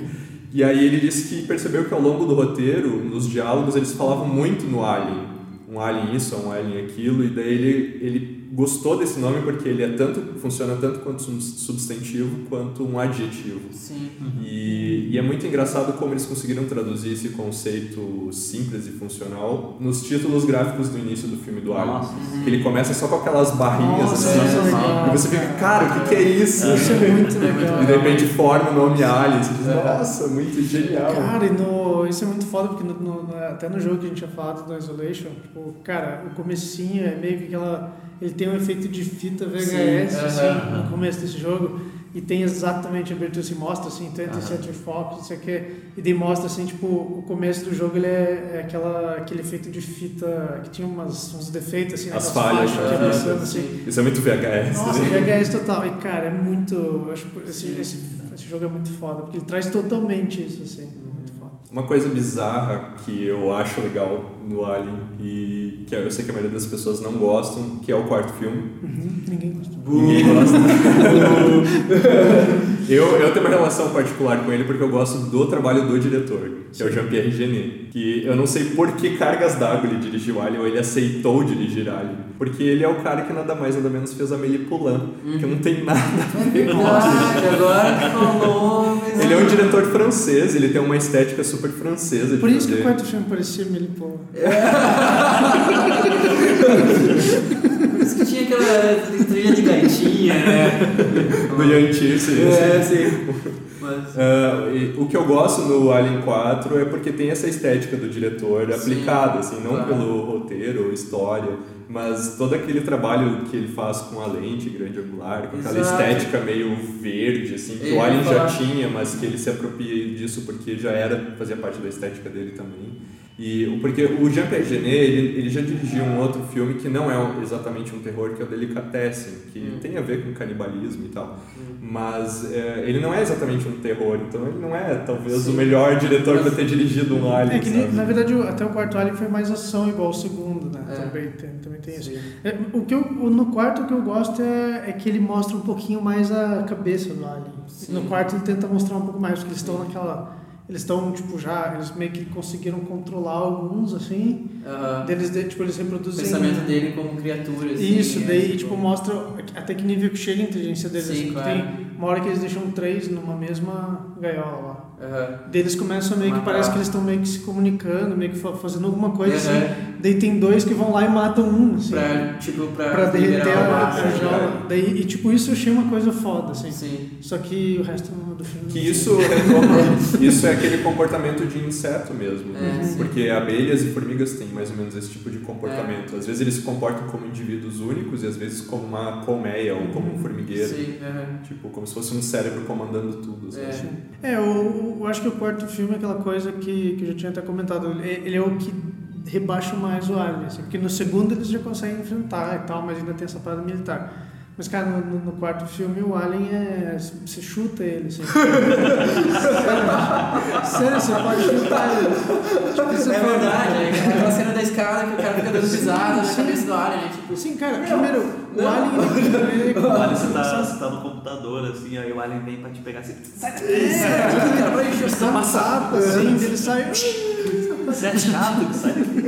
E aí ele disse que percebeu que ao longo do roteiro, nos diálogos, eles falavam muito no Alien. Um Alien isso, um Alien aquilo, e daí ele, ele gostou desse nome porque ele é tanto, funciona tanto quanto um substantivo quanto um adjetivo. Sim. E, e é muito engraçado como eles conseguiram traduzir esse conceito simples e funcional nos títulos gráficos do início do filme do Alien. Nossa. Que ele começa só com aquelas barrinhas Nossa, assim. é legal. E você fica, cara, o que, que é isso? Isso é muito legal. E de repente forma o nome Alien. Você diz, É. nossa, muito genial. Cara, e no, isso é muito foda, porque no- no- até no jogo que a gente tinha falado do Isolation, tipo, cara, o comecinho é meio que aquela... Ele tem um efeito de fita VHS, Sim, assim, aham. no começo desse jogo, e tem exatamente a abertura, se mostra, assim, 20th Century Fox, não sei o que, e daí mostra, assim, tipo, o começo do jogo, ele é, é aquela, aquele efeito de fita, que tinha umas, uns defeitos, assim, As falhas, faixas passando, assim. Isso é muito VHS. Nossa, né? VHS total. E cara, é muito. Acho esse, esse jogo é muito foda, porque ele traz totalmente isso, assim. Uma coisa bizarra que eu acho legal no Alien e que eu sei que a maioria das pessoas não gostam, que é o quarto filme. Uhum, ninguém gosta. Ninguém gosta. eu, eu tenho uma relação particular com ele porque eu gosto do trabalho do diretor, que é o Jean-Pierre Genet. Que eu não sei por que cargas d'água ele dirigiu Alien ou ele aceitou dirigir Alien. Porque ele é o cara que nada mais nada menos fez Amélie Poulain, que não tem nada a ver com agora que falou, mas... Ele é um diretor francês, ele tem uma estética super francesa. de Por isso que fazer. o quarto filme parecia Melipô. Por isso que tinha aquela trilha de gaitinha, né? Do Yanti, sim. É, sim. Mas... Ah, e o que eu gosto no Alien 4 é porque tem essa estética do diretor Sim, aplicada, assim, não claro. pelo roteiro ou história, mas todo aquele trabalho que ele faz com a lente grande angular, com aquela Exato. estética meio verde, assim, que Eu o Alien já tinha, mas que ele se apropria disso porque já era, fazia parte da estética dele também. E, o- porque o Jean-Pierre Genet, ele, ele já dirigiu um outro filme que não é exatamente um terror, que é o Delicatessen, que Hum. tem a ver com canibalismo e tal. Mas é, ele não é exatamente um terror, então ele não é talvez Sim. o melhor diretor para ter dirigido um Alien, É que, sabe? na verdade, o- até o quarto Alien foi mais ação igual o segundo, né? É. Também, tem, também tem isso. É, o que eu, no quarto, o que eu gosto é, é que ele mostra um pouquinho mais a cabeça do Alien. Sim. No quarto, ele tenta mostrar um pouco mais, porque eles estão naquela. Eles estão, tipo, já. Eles meio que conseguiram controlar alguns, assim. Aham. Deles, de- tipo, eles O reproduzem. pensamento dele como criatura, assim. Isso, é, daí, tipo, mostra até que nível que chega a inteligência deles. Sim, assim, claro. Tem uma hora que eles deixam três numa mesma gaiola lá. Aham. Daí eles começam meio que Matar. parece que eles estão meio que se comunicando, meio que fa- fazendo alguma coisa Aham. assim. Daí tem dois que vão lá e matam um, assim. Pra, tipo, pra, pra derreter a, né? jaula. Daí, e tipo, isso eu achei uma coisa foda, assim. Sim. Só que o resto do filme. Que isso retoma, isso é aquele comportamento de inseto mesmo. É, sim. porque abelhas e formigas têm mais ou menos esse tipo de comportamento. Às vezes eles se comportam como indivíduos únicos e às vezes como uma colmeia ou como um formigueiro. Sim. Tipo, como se fosse um cérebro comandando tudo. assim. É. É, o, eu acho que o quarto filme é aquela coisa que, que eu já tinha até comentado. Ele é o que rebaixa mais o Alien, assim, porque no segundo eles já conseguem enfrentar e tal, mas ainda tem essa parada militar. Mas, cara, no, no- quarto filme o Alien é. Você chuta ele, assim. Sério, você pode chutar ele. Tipo, você É verdade, é aquela cena da escada que o cara fica dando risada na Sim. cabeça do Alien, né? Tipo, Sim, cara, primeiro, o não. Alien. Ele, O Alien, você tá, você tá no computador, assim, aí o Alien vem pra te pegar assim, sai daqui, É, cara, pra encher o saco. sapa, assim, ele sai. você é chato, sai daqui.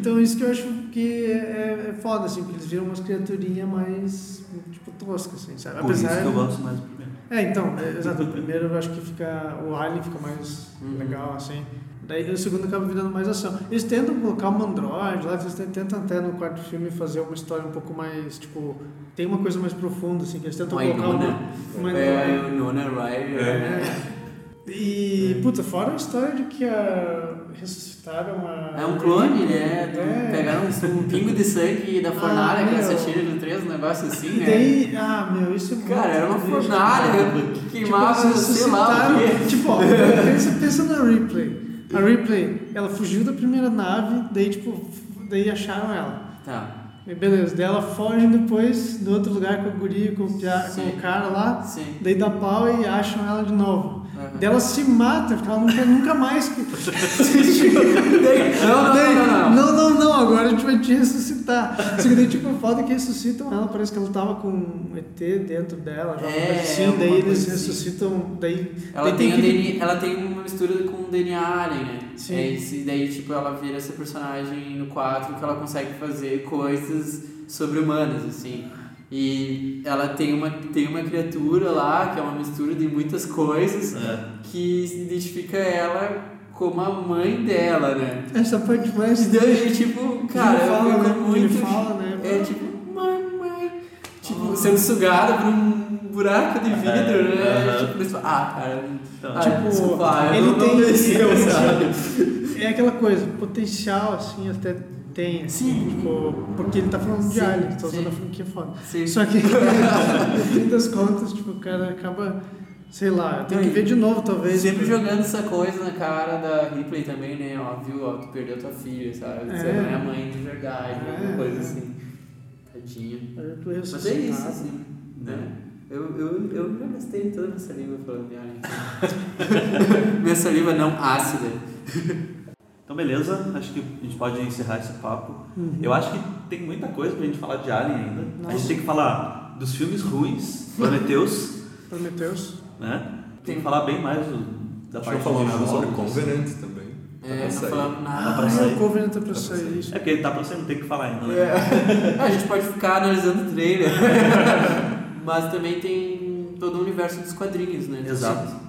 Então isso que eu acho que é, é foda, assim, porque eles viram umas criaturinhas mais, tipo, toscas, assim, sabe? Por isso que eu gosto mais do primeiro. É, então, é, exato, o primeiro eu acho que fica, o Alien fica mais Uhum. legal, assim. Daí o segundo acaba virando mais ação. Eles tentam colocar um android lá, eles tentam até no quarto filme fazer uma história um pouco mais, tipo, tem uma coisa mais profunda, assim, que eles tentam colocar uma... uma É, o Nona Ryder. É. E, puta, fora a história de que a, ressuscitaram a... É um clone, né? É. Pegaram um, um pingo de sangue da fornalha Ah, que se atira no 3, um negócio assim, E né? daí, ah, meu, isso é muito Cara, era uma fornalha que queimava, tipo, sei lá o ressuscitaram- quê. Tipo, ó, pensa, pensa na Ripley. A Ripley, ela fugiu da primeira nave, daí, tipo, daí acharam ela. Tá, E beleza, daí ela foge depois do outro lugar com a guria, com o, pia- com o cara lá, sim. daí dá pau e acham ela de novo. Aham. Daí ela se mata, porque ela não quer nunca mais que. Não, não, não, não, não. agora a gente vai te ressuscitar. Só que daí, tipo, foda que ressuscitam ela, parece que ela tava com um ET dentro dela, já É, assim, daí eles assim. ressuscitam, daí... Ela daí tem, que- DNA, ela tem uma mistura com o DNA Alien, né? Sim. É e daí, tipo, ela vira essa personagem no 4 que ela consegue fazer coisas sobre-humanas, assim. E ela tem uma, tem uma criatura lá, que é uma mistura de muitas coisas, É. que identifica ela como a mãe dela, né? Essa parte mais... E daí, tipo, cara, ele fala, eu né? muito... Ele fala, né? É tipo, mamãe. Tipo, sendo sugada por um buraco de vidro, É, né? Tipo, ah, cara. Então, ah, tipo, desculpa, ele não, tem- não desceu, ele- sabe? É aquela coisa, potencial, assim, até tem, assim, Sim. tipo, porque ele tá falando de Sim, Alien, tá usando sim. a franquia foda. Sim. Só que, no fim das contas, tipo, o cara acaba, sei lá, tem que ver de novo, talvez. Sempre jogando essa coisa na cara da Ripley também, né? Ó, viu, ó, tu perdeu tua filha, sabe? Você É. não é a mãe de verdade, É. alguma coisa assim. Tadinha. Tu Mas é isso, assim, né? Eu, eu, eu já gastei toda a minha saliva falando de Alien. minha saliva não ácida. Então, beleza, acho que a gente pode encerrar esse papo. Uhum. Eu acho que tem muita coisa pra gente falar de Alien ainda. A Nossa. gente tem que falar dos filmes ruins, Prometheus, Prometheus. né? Tem que falar bem mais do, da parte de nada sobre. Covenant também. Tá É, pra não sair. falamos nada. pra Ah, sair. o Covenant tá pra pra sair, sair. É porque tá pra você não ter que falar ainda, né? É. A gente pode ficar analisando o trailer. Mas também tem todo o universo dos quadrinhos, né? Exato.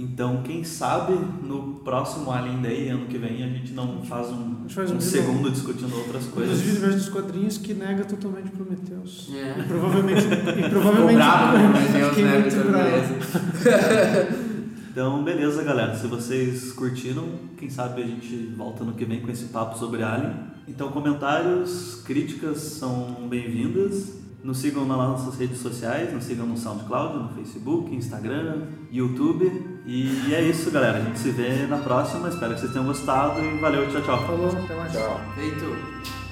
Então, quem sabe no próximo Alien Day, ano que vem, a gente não faz um, faz um um segundo discutindo outras coisas. Inclusive, universo dos quadrinhos que nega totalmente Prometheus. É. E provavelmente. E provavelmente. bravo, meu Deus, fiquei né? muito bravo. beleza. Então, beleza, galera. Se vocês curtiram, quem sabe a gente volta no que vem com esse papo sobre Alien. Então, comentários, críticas são bem-vindas. Nos sigam nas nossas redes sociais, nos sigam no SoundCloud, no Facebook, Instagram, YouTube. E é isso, galera. A gente se vê na próxima. Espero que vocês tenham gostado e valeu, tchau, tchau. Falou, até mais. Tchau. Feito.